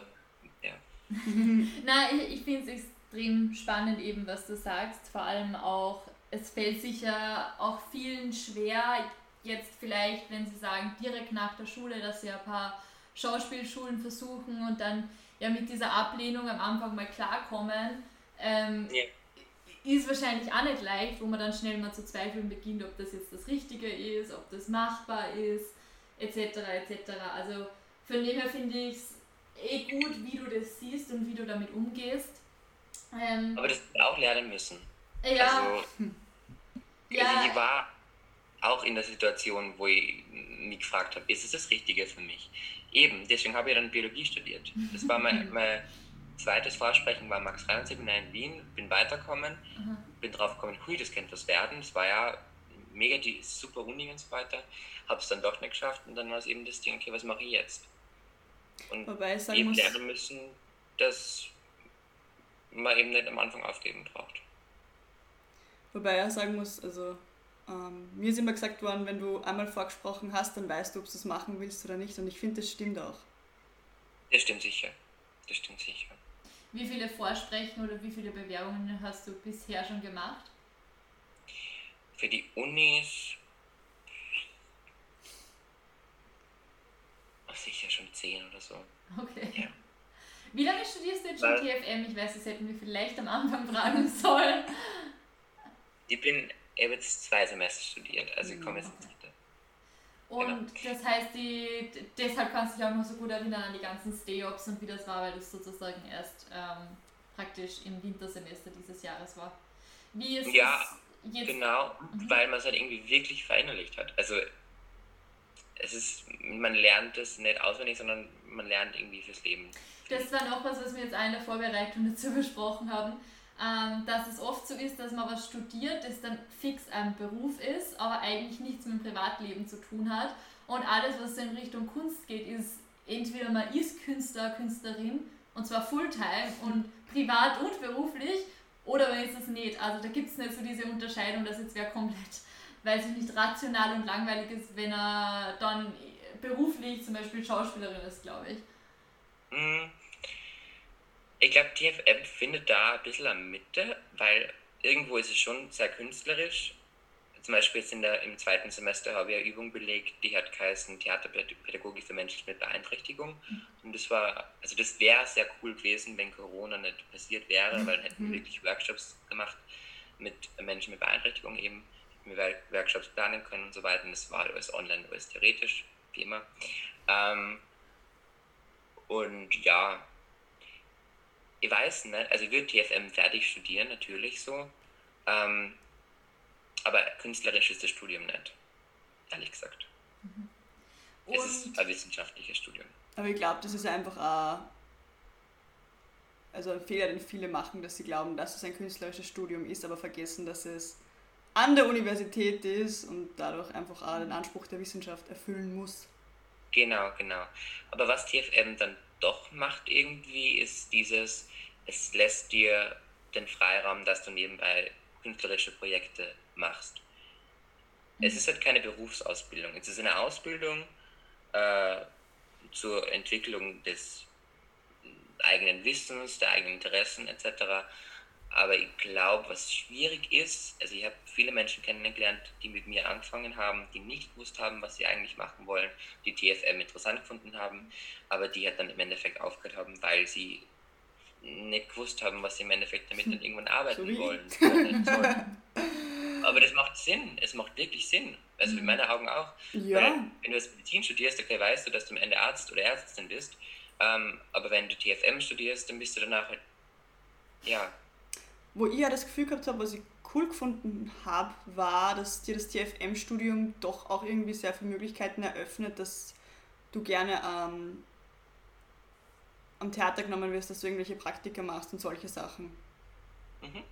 ja. Nein, ich, ich finde es extrem spannend eben, was du sagst. Vor allem auch, es fällt sicher auch vielen schwer, jetzt vielleicht, wenn sie sagen, direkt nach der Schule, dass sie ein paar Schauspielschulen versuchen und dann ja mit dieser Ablehnung am Anfang mal klarkommen. Ähm, ja. Ist wahrscheinlich auch nicht leicht, wo man dann schnell mal zu zweifeln beginnt, ob das jetzt das Richtige ist, ob das machbar ist, etc. etc. Also von dem her finde ich es eh gut, wie du das siehst und wie du damit umgehst. Ähm, Aber das auch lernen müssen. Ja. Also, ja. Also ich war auch in der Situation, wo ich mich gefragt habe, ist es das Richtige für mich? Eben, deswegen habe ich dann Biologie studiert. Das war mein, mein zweites Vorsprechen war Max Reiner Seminar in Wien, bin weitergekommen, mhm. bin drauf gekommen, hui, das könnte was werden. Das war ja mega die super Uni und so weiter. Habe es dann doch nicht geschafft und dann war es eben das Ding, okay, was mache ich jetzt? Und Wobei ich sagen eben muss, lernen müssen, dass man eben nicht am Anfang aufgeben braucht. Wobei er sagen muss, also ähm, mir ist immer gesagt worden, wenn du einmal vorgesprochen hast, dann weißt du, ob du es machen willst oder nicht. Und ich finde, das stimmt auch. Das stimmt sicher. Das stimmt sicher. Wie viele Vorsprechen oder wie viele Bewerbungen hast du bisher schon gemacht? Für die Unis sicher schon zehn oder so. Okay. Ja. Wie lange studierst du jetzt schon TFM? Ich weiß, das hätten wir vielleicht am Anfang fragen sollen. Ich bin, ich habe jetzt zwei Semester studiert, also ich komme jetzt ins dritte. Und genau. das heißt, die, deshalb kannst du dich auch noch so gut erinnern an die ganzen Stay-Ups und wie das war, weil das sozusagen erst ähm, praktisch im Wintersemester dieses Jahres war. Wie ist ja, jetzt? Genau, mhm. weil man es halt irgendwie wirklich verinnerlicht hat. Also es ist, man lernt es nicht auswendig, sondern man lernt irgendwie fürs Leben. Das war noch was, was wir jetzt in der Vorbereitung dazu besprochen haben, ähm, dass es oft so ist, dass man was studiert, das dann fix ein Beruf ist, aber eigentlich nichts mit dem Privatleben zu tun hat. Und alles, was in Richtung Kunst geht, ist entweder man ist Künstler, Künstlerin und zwar Fulltime und privat und beruflich oder man ist es nicht. Also da gibt es nicht so diese Unterscheidung, dass jetzt wer komplett weil es nicht rational und langweilig ist, wenn er dann beruflich zum Beispiel Schauspielerin ist, glaube ich. Mm. Ich glaube, TFM findet da ein bisschen am Mitte, weil irgendwo ist es schon sehr künstlerisch. Zum Beispiel jetzt in der, im zweiten Semester habe ich eine Übung belegt, die hat geheißen Theaterpädagogik für Menschen mit Beeinträchtigung. Mhm. Und das war, also das wäre sehr cool gewesen, wenn Corona nicht passiert wäre, weil dann hätten wir mhm. wirklich Workshops gemacht mit Menschen mit Beeinträchtigung eben wir Workshops planen können und so weiter. Und das war alles online, alles theoretisch, wie immer. Ähm, und ja, ich weiß nicht, also ich würde TFM fertig studieren, natürlich so. Ähm, aber künstlerisch ist das Studium nicht, ehrlich gesagt. Mhm. Es ist ein wissenschaftliches Studium. Aber ich glaube, das ist einfach ein, also ein Fehler, den viele machen, dass sie glauben, dass es ein künstlerisches Studium ist, aber vergessen, dass es an der Universität ist und dadurch einfach auch den Anspruch der Wissenschaft erfüllen muss. Genau, genau. Aber was TFM dann doch macht irgendwie, ist dieses, es lässt dir den Freiraum, dass du nebenbei künstlerische Projekte machst. Mhm. Es ist halt keine Berufsausbildung. Es ist eine Ausbildung äh, zur Entwicklung des eigenen Wissens, der eigenen Interessen etc. Aber ich glaube, was schwierig ist, also ich habe viele Menschen kennengelernt, die mit mir angefangen haben, die nicht gewusst haben, was sie eigentlich machen wollen, die TFM interessant gefunden haben, aber die halt dann im Endeffekt aufgehört haben, weil sie nicht gewusst haben, was sie im Endeffekt damit dann irgendwann arbeiten so wollen. aber das macht Sinn, es macht wirklich Sinn. Also in mhm. meinen Augen auch. Ja. Weil, wenn du jetzt Medizin studierst, okay, weißt du, dass du am Ende Arzt oder Ärztin bist. Ähm, aber wenn du TFM studierst, dann bist du danach halt, ja, wo ich ja das Gefühl gehabt habe, was ich cool gefunden habe, war, dass dir das TFM-Studium doch auch irgendwie sehr viele Möglichkeiten eröffnet, dass du gerne ähm, am Theater genommen wirst, dass du irgendwelche Praktika machst und solche Sachen. Mhm.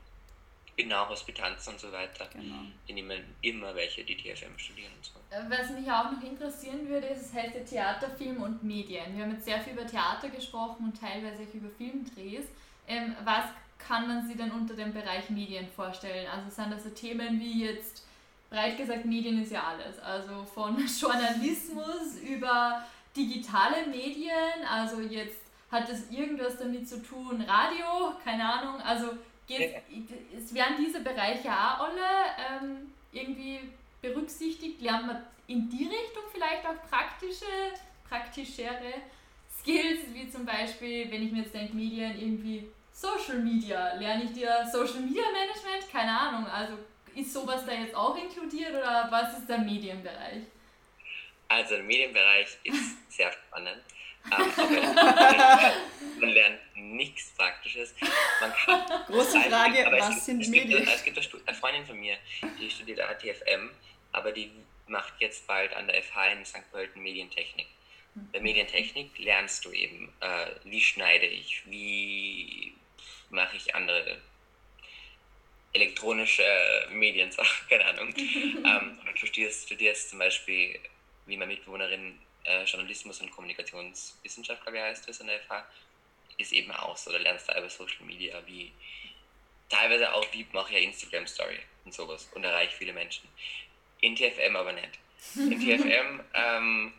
Genau, Hospitanz und so weiter. Genau. Die nehmen immer welche, die TFM studieren und so. Äh, was mich auch noch interessieren würde, ist, es heißt ja Theater, Film und Medien. Wir haben jetzt sehr viel über Theater gesprochen und teilweise auch über Filmdrehs. Ähm, was kann man sich denn unter dem Bereich Medien vorstellen? Also sind das so Themen wie jetzt, breit gesagt, Medien ist ja alles. Also von Journalismus über digitale Medien, also jetzt hat es irgendwas damit zu tun, Radio, keine Ahnung, also geht, es werden diese Bereiche auch alle ähm, irgendwie berücksichtigt, lernt man in die Richtung vielleicht auch praktische, praktischere Skills, wie zum Beispiel, wenn ich mir jetzt denke, Medien irgendwie Social Media, lerne ich dir Social Media Management? Keine Ahnung, also ist sowas da jetzt auch inkludiert oder was ist der Medienbereich? Also der Medienbereich ist sehr spannend. Man lernt nichts Praktisches. Man kann, Große Frage, was gibt, sind es Medien? Gibt, es gibt eine Freundin von mir, die studiert ATFM, aber die macht jetzt bald an der FH in St. Pölten Medientechnik. Bei Medientechnik lernst du eben, äh, wie schneide ich, wie mache ich andere elektronische Mediensachen, keine Ahnung. ähm, du studierst, studierst zum Beispiel, wie meine Mitbewohnerin äh, Journalismus und Kommunikationswissenschaft, glaube ich, heißt das an der FH, ist eben auch so. Da lernst du über Social Media, wie teilweise auch, wie mache ich eine Instagram Story und sowas und erreiche viele Menschen. In TFM aber nicht. In TFM ähm,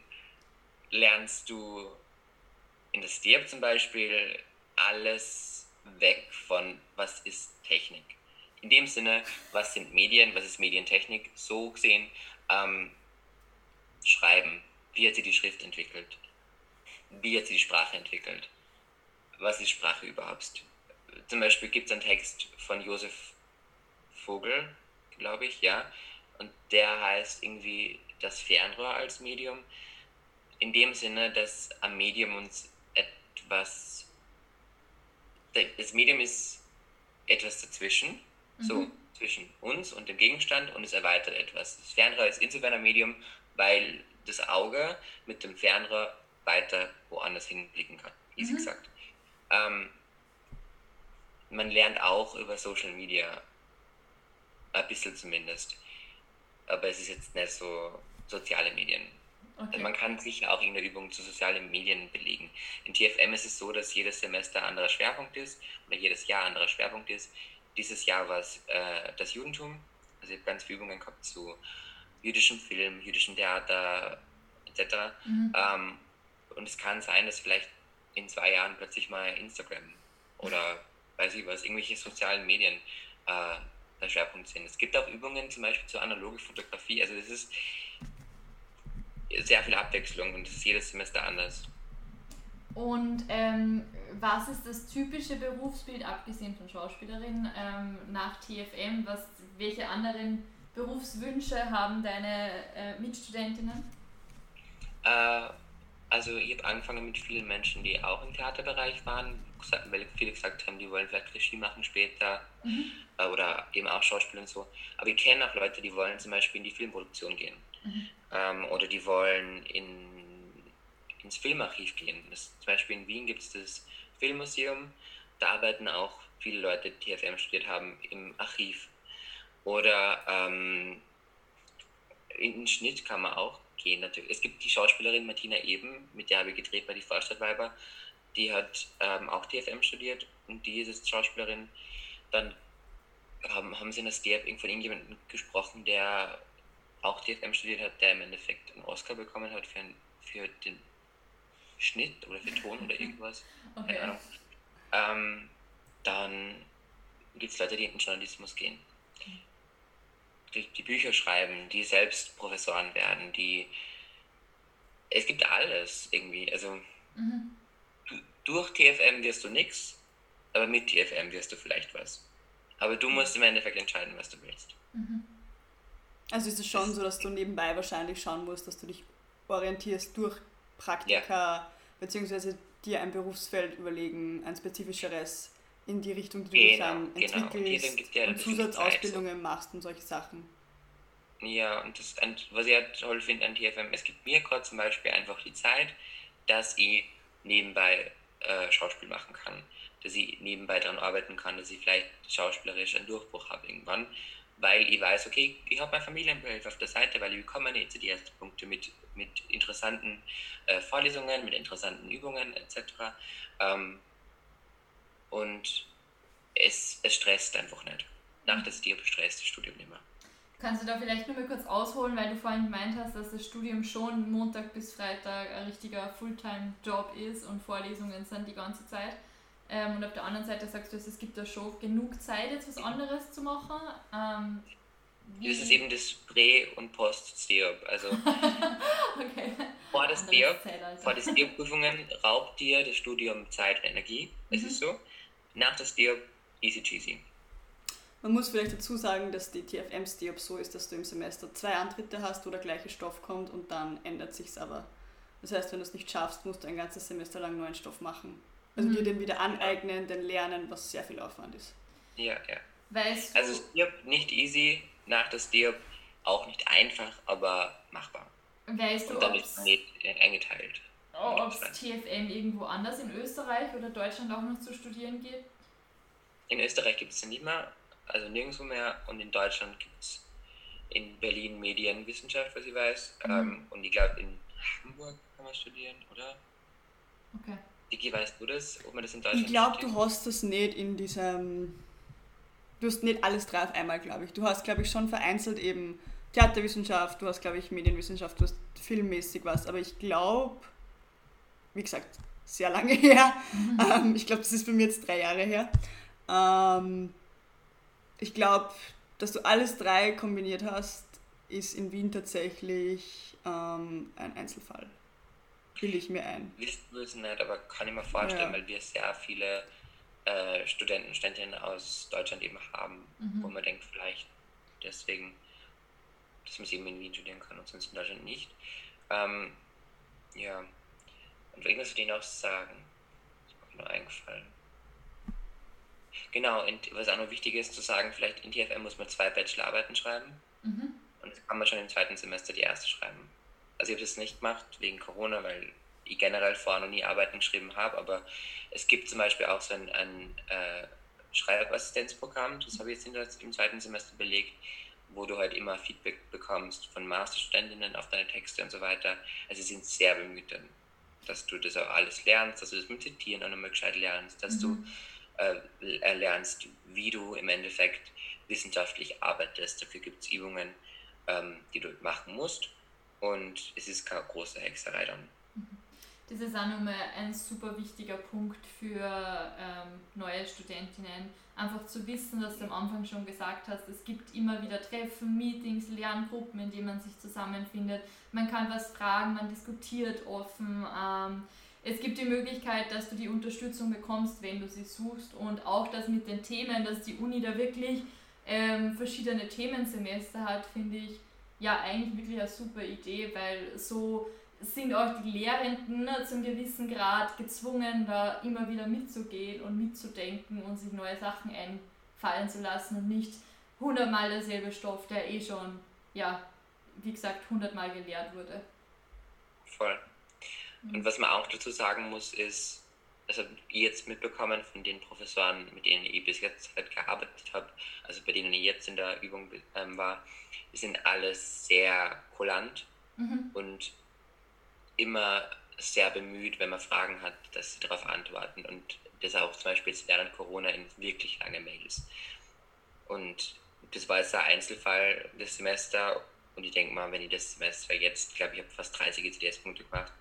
lernst du in der STIAB zum Beispiel alles weg von, was ist Technik. In dem Sinne, was sind Medien, was ist Medientechnik, so gesehen, ähm, schreiben, wie hat sie die Schrift entwickelt, wie hat sie die Sprache entwickelt, was ist Sprache überhaupt. Zum Beispiel gibt es einen Text von Josef Vogel, glaube ich, ja, und der heißt irgendwie das Fernrohr als Medium, in dem Sinne, dass am Medium uns etwas, das Medium ist etwas dazwischen, mhm. so zwischen uns und dem Gegenstand und es erweitert etwas. Das Fernrohr ist insofern ein Medium, weil das Auge mit dem Fernrohr weiter woanders hinblicken kann, easy mhm. gesagt. Ähm, man lernt auch über Social Media, ein bisschen zumindest, aber es ist jetzt nicht so soziale Medien. Okay. Man kann sicher auch irgendeine Übung zu sozialen Medien belegen. In TFM ist es so, dass jedes Semester ein anderer Schwerpunkt ist oder jedes Jahr ein anderer Schwerpunkt ist. Dieses Jahr war es äh, das Judentum. Also ich habe ganz viele Übungen gehabt zu jüdischem Film, jüdischem Theater etc. Mhm. Ähm, und es kann sein, dass vielleicht in zwei Jahren plötzlich mal Instagram oder weiß ich was, irgendwelche sozialen Medien äh, der Schwerpunkt sind. Es gibt auch Übungen zum Beispiel zur analogen Fotografie. Also es ist sehr viel Abwechslung und es ist jedes Semester anders. Und ähm, was ist das typische Berufsbild, abgesehen von Schauspielerin, ähm, nach TFM? Was, welche anderen Berufswünsche haben deine äh, Mitstudentinnen? Äh, also ich habe angefangen mit vielen Menschen, die auch im Theaterbereich waren, weil viele gesagt haben, die wollen vielleicht Regie machen später mhm. äh, oder eben auch Schauspiel und so. Aber ich kenne auch Leute, die wollen zum Beispiel in die Filmproduktion gehen mhm. ähm, oder die wollen in, ins Filmarchiv gehen. Das, zum Beispiel in Wien gibt es das Filmmuseum, da arbeiten auch viele Leute, die TFM studiert haben, im Archiv oder ähm, in den Schnitt kann man auch gehen. Natürlich. Es gibt die Schauspielerin Martina Eben, mit der habe ich gedreht bei die Vorstadtweiber. Die hat ähm, auch TFM studiert und die ist jetzt Schauspielerin. Dann haben, haben sie in der STF von irgendjemandem gesprochen, der auch TFM studiert hat, der im Endeffekt einen Oscar bekommen hat für, für den Schnitt oder für Ton oder irgendwas. Okay. Keine Ahnung. Ähm, dann gibt es Leute, die in den Journalismus gehen die, die Bücher schreiben, die selbst Professoren werden, die es gibt alles irgendwie. Also mhm. du, durch TFM wirst du nichts, aber mit TFM wirst du vielleicht was. Aber du musst im Endeffekt entscheiden, was du willst. Mhm. Also ist es schon so, dass du nebenbei wahrscheinlich schauen musst, dass du dich orientierst durch Praktika, ja. beziehungsweise dir ein Berufsfeld überlegen, ein spezifischeres in die Richtung, die du dich dann genau. entwickelst genau. und, ja und Zusatzausbildungen so. machst und solche Sachen. Ja, und das, was ich halt toll finde an TFM, es gibt mir gerade zum Beispiel einfach die Zeit, dass ich nebenbei äh, Schauspiel machen kann. dass ich nebenbei daran arbeiten kann, dass ich vielleicht schauspielerisch einen Durchbruch habe irgendwann, weil ich weiß, okay, ich habe mein Familienbild auf der Seite, weil ich bekomme jetzt die ersten Punkte mit, mit interessanten äh, Vorlesungen, mit interessanten Übungen etc. Ähm, und es, es stresst einfach nicht. Nach der Stier stresst das Studium nicht mehr. Kannst du da vielleicht nur mal kurz ausholen, weil du vorhin gemeint hast, dass das Studium schon Montag bis Freitag ein richtiger Fulltime-Job ist und Vorlesungen sind die ganze Zeit. Ähm, und auf der anderen Seite sagst du, es gibt da schon genug Zeit, jetzt was anderes zu machen. Ähm, das ist eben das Prä- und Post-STEOP. Also okay. vor der STEOP, vor der STEOP-Prüfungen raubt dir das Studium Zeit und Energie. Das mhm. ist so. Nach der STEOP easy cheesy. Man muss vielleicht dazu sagen, dass die TFM-STEOP so ist, dass du im Semester zwei Antritte hast, wo der gleiche Stoff kommt und dann ändert sich's aber. Das heißt, wenn du es nicht schaffst, musst du ein ganzes Semester lang neuen Stoff machen. Also mhm. dir den wieder aneignen, den lernen, was sehr viel Aufwand ist. Ja, ja. Weißt also STEOP nicht easy, nach der STEOP auch nicht einfach, aber machbar. Weißt und du, dann ist nicht eingeteilt. Ob es TFM irgendwo anders in Österreich oder Deutschland auch noch zu studieren geht? In Österreich gibt es nicht mehr also nirgendwo mehr. Und in Deutschland gibt es in Berlin Medienwissenschaft, was ich weiß. Mhm. Ähm, und ich glaube, in Hamburg kann man studieren, oder? Okay. Digi, weißt du das, ob man das in Deutschland Ich glaube, du hast das nicht in diesem. Du hast nicht alles drei auf einmal, glaube ich. Du hast, glaube ich, schon vereinzelt eben Theaterwissenschaft, du hast, glaube ich, Medienwissenschaft, du hast filmmäßig was. Aber ich glaube, wie gesagt, sehr lange her. Mhm. Ähm, ich glaube, das ist bei mir jetzt drei Jahre her. Ähm, ich glaube, dass du alles drei kombiniert hast, ist in Wien tatsächlich ähm, ein Einzelfall. Will ich mir ein. Wissen wir es nicht, aber kann ich mir vorstellen, ja. weil wir sehr viele äh, Studenten, Studentinnen aus Deutschland eben haben, mhm. wo man denkt, vielleicht deswegen, dass man es eben in Wien studieren kann und sonst in Deutschland nicht. Ähm, ja. Und irgendwas würde ich noch sagen. Das ist mir nur eingefallen. Genau, und was auch noch wichtig ist zu sagen, vielleicht in TFM muss man zwei Bachelorarbeiten schreiben. Mhm. Und das kann man schon im zweiten Semester die erste schreiben. Also ich habe das nicht gemacht wegen Corona, weil ich generell vorher noch nie Arbeiten geschrieben habe, aber es gibt zum Beispiel auch so ein, ein äh, Schreibassistenzprogramm, das habe ich jetzt im zweiten Semester belegt, wo du halt immer Feedback bekommst von Masterstudentinnen auf deine Texte und so weiter. Also sie sind sehr bemüht, dass du das auch alles lernst, dass du das mit Zitieren auch nochmal gescheit lernst, dass mhm. du äh, erlernst, wie du im Endeffekt wissenschaftlich arbeitest. Dafür gibt es Übungen, ähm, die du machen musst und es ist keine große Hexerei dann. Das ist auch nochmal ein super wichtiger Punkt für ähm, neue Studentinnen, einfach zu wissen, dass du am Anfang schon gesagt hast, es gibt immer wieder Treffen, Meetings, Lerngruppen, in denen man sich zusammenfindet. Man kann was fragen, man diskutiert offen. Ähm, es gibt die Möglichkeit, dass du die Unterstützung bekommst, wenn du sie suchst und auch das mit den Themen, dass die Uni da wirklich ähm, verschiedene Themensemester hat, finde ich ja eigentlich wirklich eine super Idee, weil so sind auch die Lehrenden ne, zum gewissen Grad gezwungen, da immer wieder mitzugehen und mitzudenken und sich neue Sachen einfallen zu lassen und nicht hundertmal derselbe Stoff, der eh schon, ja, wie gesagt, hundertmal gelehrt wurde. Voll. Und was man auch dazu sagen muss, ist, das habe ich jetzt mitbekommen von den Professoren, mit denen ich bis jetzt halt gearbeitet habe, also bei denen ich jetzt in der Übung ähm, war, die sind alle sehr kulant mhm. und immer sehr bemüht, wenn man Fragen hat, dass sie darauf antworten. Und das auch zum Beispiel jetzt während Corona in wirklich lange Mails. Und das war jetzt ein Einzelfall das Semester. Und ich denke mal, wenn ich das Semester jetzt, ich glaube, ich habe fast 30 ECDS-Punkte gemacht,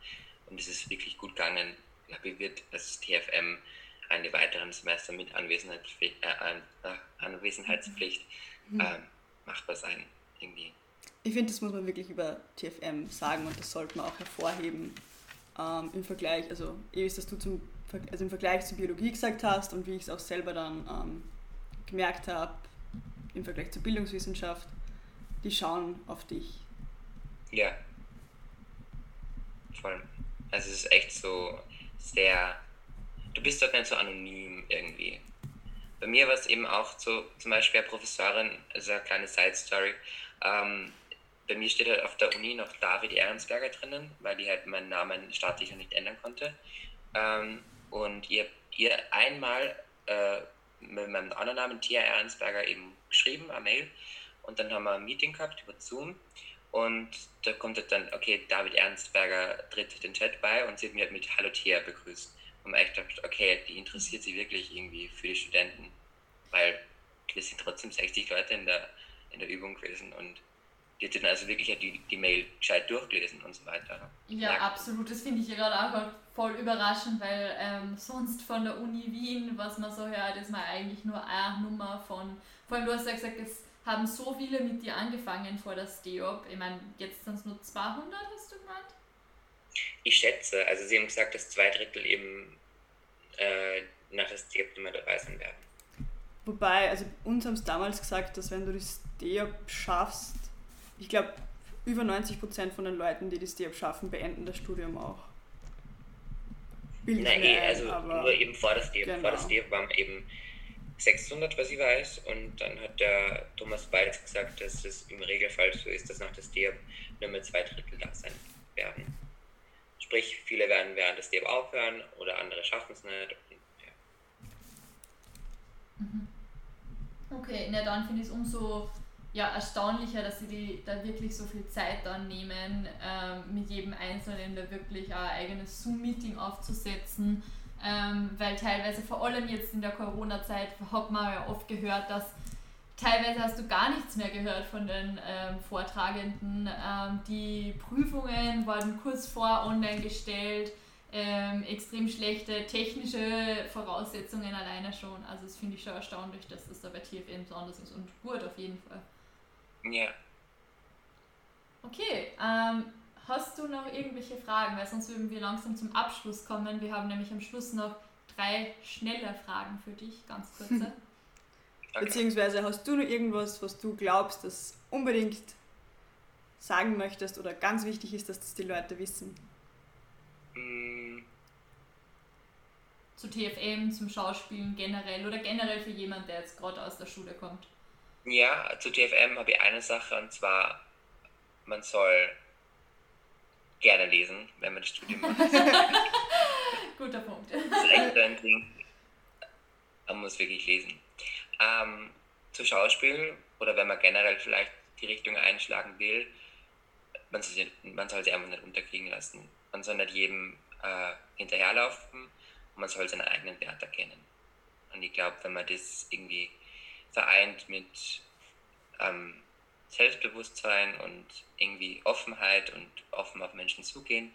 und es ist wirklich gut gegangen. Wird das TFM eine weiteren Semester mit Anwesenheitspflicht, äh, äh, Anwesenheitspflicht mhm. äh, machbar sein. Irgendwie. Ich finde, das muss man wirklich über TFM sagen und das sollte man auch hervorheben ähm, im Vergleich, also eh ist, dass du zum, also im Vergleich zur Biologie gesagt hast und wie ich es auch selber dann ähm, gemerkt habe, im Vergleich zur Bildungswissenschaft, die schauen auf dich. Ja. Voll. Also es ist echt so sehr, du bist dort nicht so anonym irgendwie. Bei mir war es eben auch so, zum Beispiel eine Professorin, also eine kleine Side-Story, ähm, bei mir steht halt auf der Uni noch David Ehrensberger drinnen, weil ich halt meinen Namen staatlich noch nicht ändern konnte. Ähm, und ihr, ihr einmal äh, mit meinem anderen Namen, Tia Ernstberger, eben geschrieben, eine Mail. Und dann haben wir ein Meeting gehabt über Zoom. Und da kommt dann, okay, David Ernstberger tritt den Chat bei und sie hat mich mit Hallo Tia begrüßt. Und echt gedacht, okay, die interessiert sich wirklich irgendwie für die Studenten. Weil wir sind trotzdem 60 Leute in der, in der Übung gewesen und die hat dann also wirklich die, die Mail gescheit durchgelesen und so weiter. Ja, Merkt. absolut. Das finde ich ja gerade auch voll überraschend, weil ähm, sonst von der Uni Wien, was man so hört, ist man eigentlich nur eine Nummer von. Vor allem, du hast ja gesagt, es haben so viele mit dir angefangen vor der STEOP. Ich meine, jetzt sind es nur 200, hast du gemeint? Ich schätze, also sie haben gesagt, dass zwei Drittel eben äh, nach der STEOP nicht mehr dabei sein werden. Wobei, also uns haben es damals gesagt, dass wenn du die STEOP schaffst, ich glaube, über 90% von den Leuten, die die STEOP schaffen, beenden das Studium auch. Bild Nein, eh, also nur eben vor der STEOP. Genau. Vor der genau. STEOP waren wir eben 600, was ich weiß, und dann hat der Thomas Balz gesagt, dass es im Regelfall so ist, dass nach der STEOP nur mehr zwei Drittel da sein werden. Sprich, viele werden während des STEOP aufhören oder andere schaffen es nicht. Mhm. Okay, na dann finde ich es umso ja, erstaunlicher, dass sie die, da wirklich so viel Zeit dann nehmen, ähm, mit jedem Einzelnen da wirklich ein eigenes Zoom-Meeting aufzusetzen. Ähm, weil teilweise, vor allem jetzt in der Corona-Zeit, hat man ja oft gehört, dass teilweise hast du gar nichts mehr gehört von den ähm, Vortragenden. Ähm, die Prüfungen wurden kurz vor online gestellt. Ähm, extrem schlechte technische Voraussetzungen alleine schon. Also das finde ich schon erstaunlich, dass das da bei TFM so anders ist und gut auf jeden Fall. Ja. Okay, ähm, hast du noch irgendwelche Fragen? Weil sonst würden wir langsam zum Abschluss kommen. Wir haben nämlich am Schluss noch drei schnelle Fragen für dich, ganz kurze. Okay. Beziehungsweise hast du noch irgendwas, was du glaubst, das unbedingt sagen möchtest oder ganz wichtig ist, dass das die Leute wissen? Mm. Zu TFM, zum Schauspielen generell oder generell für jemanden, der jetzt gerade aus der Schule kommt? Ja, zu TFM habe ich eine Sache und zwar, man soll gerne lesen, wenn man das Studium macht. Guter Punkt. Das ist echt ein Ding. Man muss wirklich lesen. Ähm, zu Schauspiel oder wenn man generell vielleicht die Richtung einschlagen will, man soll, sie, man soll sie einfach nicht unterkriegen lassen. Man soll nicht jedem äh, hinterherlaufen und man soll seinen eigenen Wert erkennen. Und ich glaube, wenn man das irgendwie vereint mit ähm, Selbstbewusstsein und irgendwie Offenheit und offen auf Menschen zugehen.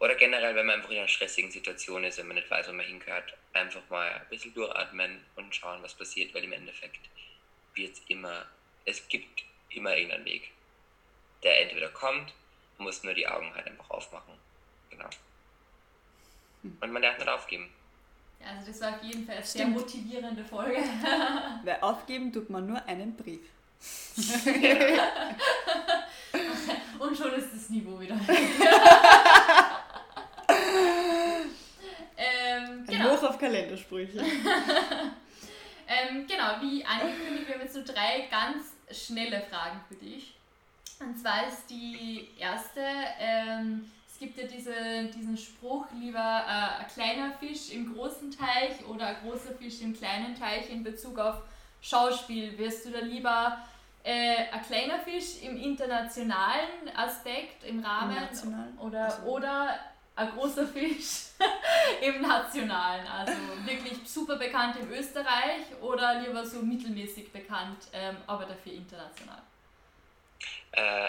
Oder generell, wenn man einfach in einer stressigen Situation ist, wenn man nicht weiß, wo man hingehört, einfach mal ein bisschen durchatmen und schauen, was passiert, weil im Endeffekt wird es immer, es gibt immer irgendeinen Weg, der entweder kommt, man muss nur die Augen halt einfach aufmachen. Genau. Und man lernt nicht aufgeben. Also das war auf jeden Fall eine sehr motivierende Folge. Weil aufgeben tut man nur einen Brief. Und schon ist das Niveau wieder. ähm, genau. Hoch auf Kalendersprüche. ähm, genau, wie angekündigt, wir haben jetzt so drei ganz schnelle Fragen für dich. Und zwar ist die erste, ähm, gibt ja diese, diesen Spruch, lieber äh, ein kleiner Fisch im großen Teich oder ein großer Fisch im kleinen Teich in Bezug auf Schauspiel. Wirst du da lieber äh, ein kleiner Fisch im internationalen Aspekt, im Rahmen Im oder, also. oder ein großer Fisch im nationalen, also wirklich super bekannt in Österreich oder lieber so mittelmäßig bekannt, ähm, aber dafür international? Äh,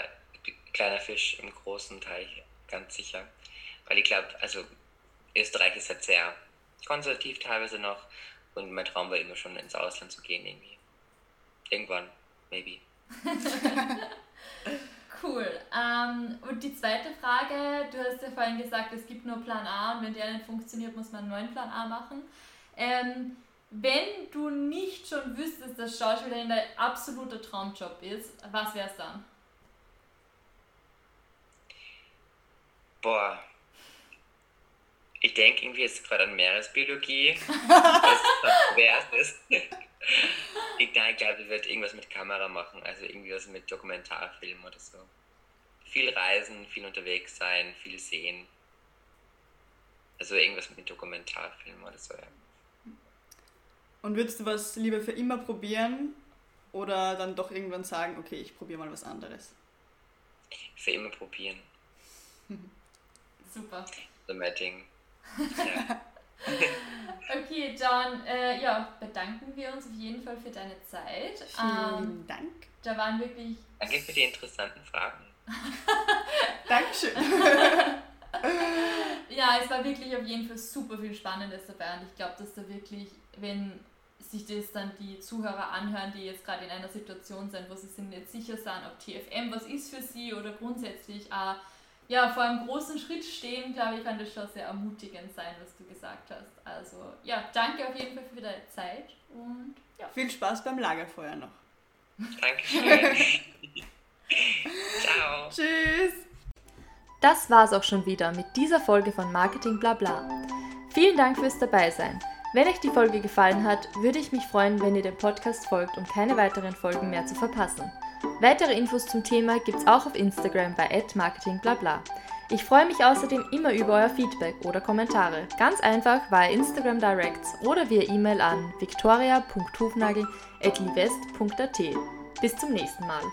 kleiner Fisch im großen Teich ganz sicher. Weil ich glaube, also Österreich ist halt sehr konservativ teilweise noch und mein Traum war immer schon ins Ausland zu gehen irgendwie. Irgendwann, maybe. cool. Ähm, und die zweite Frage, du hast ja vorhin gesagt, es gibt nur Plan A und wenn der nicht funktioniert, muss man einen neuen Plan A machen. Ähm, wenn du nicht schon wüsstest, dass Schauspielerin dein absoluter Traumjob ist, was wäre es dann? Boah. Ich denke irgendwie jetzt gerade an Meeresbiologie. was wert ist. Ich glaube, ich werde irgendwas mit Kamera machen, also irgendwie was mit Dokumentarfilm oder so. Viel reisen, viel unterwegs sein, viel sehen. Also irgendwas mit Dokumentarfilm oder so, ja. Und würdest du was lieber für immer probieren oder dann doch irgendwann sagen, okay, ich probiere mal was anderes? Für immer probieren. Super. So mein Ding. Ja. Okay, dann äh, ja, bedanken wir uns auf jeden Fall für deine Zeit. Vielen ähm, Dank. Da waren wirklich. Danke für die interessanten Fragen. Dankeschön. ja, es war wirklich auf jeden Fall super viel Spannendes dabei und ich glaube, dass da wirklich, wenn sich das dann die Zuhörer anhören, die jetzt gerade in einer Situation sind, wo sie sich nicht sicher sind, ob TFM was ist für sie oder grundsätzlich auch ja, vor einem großen Schritt stehen, glaube ich, kann das schon sehr ermutigend sein, was du gesagt hast. Also ja, danke auf jeden Fall für deine Zeit und ja. Viel Spaß beim Lagerfeuer noch. Dankeschön. Ciao. Tschüss. Das war's auch schon wieder mit dieser Folge von Marketing Blabla. Vielen Dank fürs Dabeisein. Wenn euch die Folge gefallen hat, würde ich mich freuen, wenn ihr dem Podcast folgt, um keine weiteren Folgen mehr zu verpassen. Weitere Infos zum Thema gibt's auch auf Instagram bei @marketingblabla. Ich freue mich außerdem immer über euer Feedback oder Kommentare. Ganz einfach via Instagram Directs oder via E-Mail an victoria.hufnagel.livest.at. Bis zum nächsten Mal.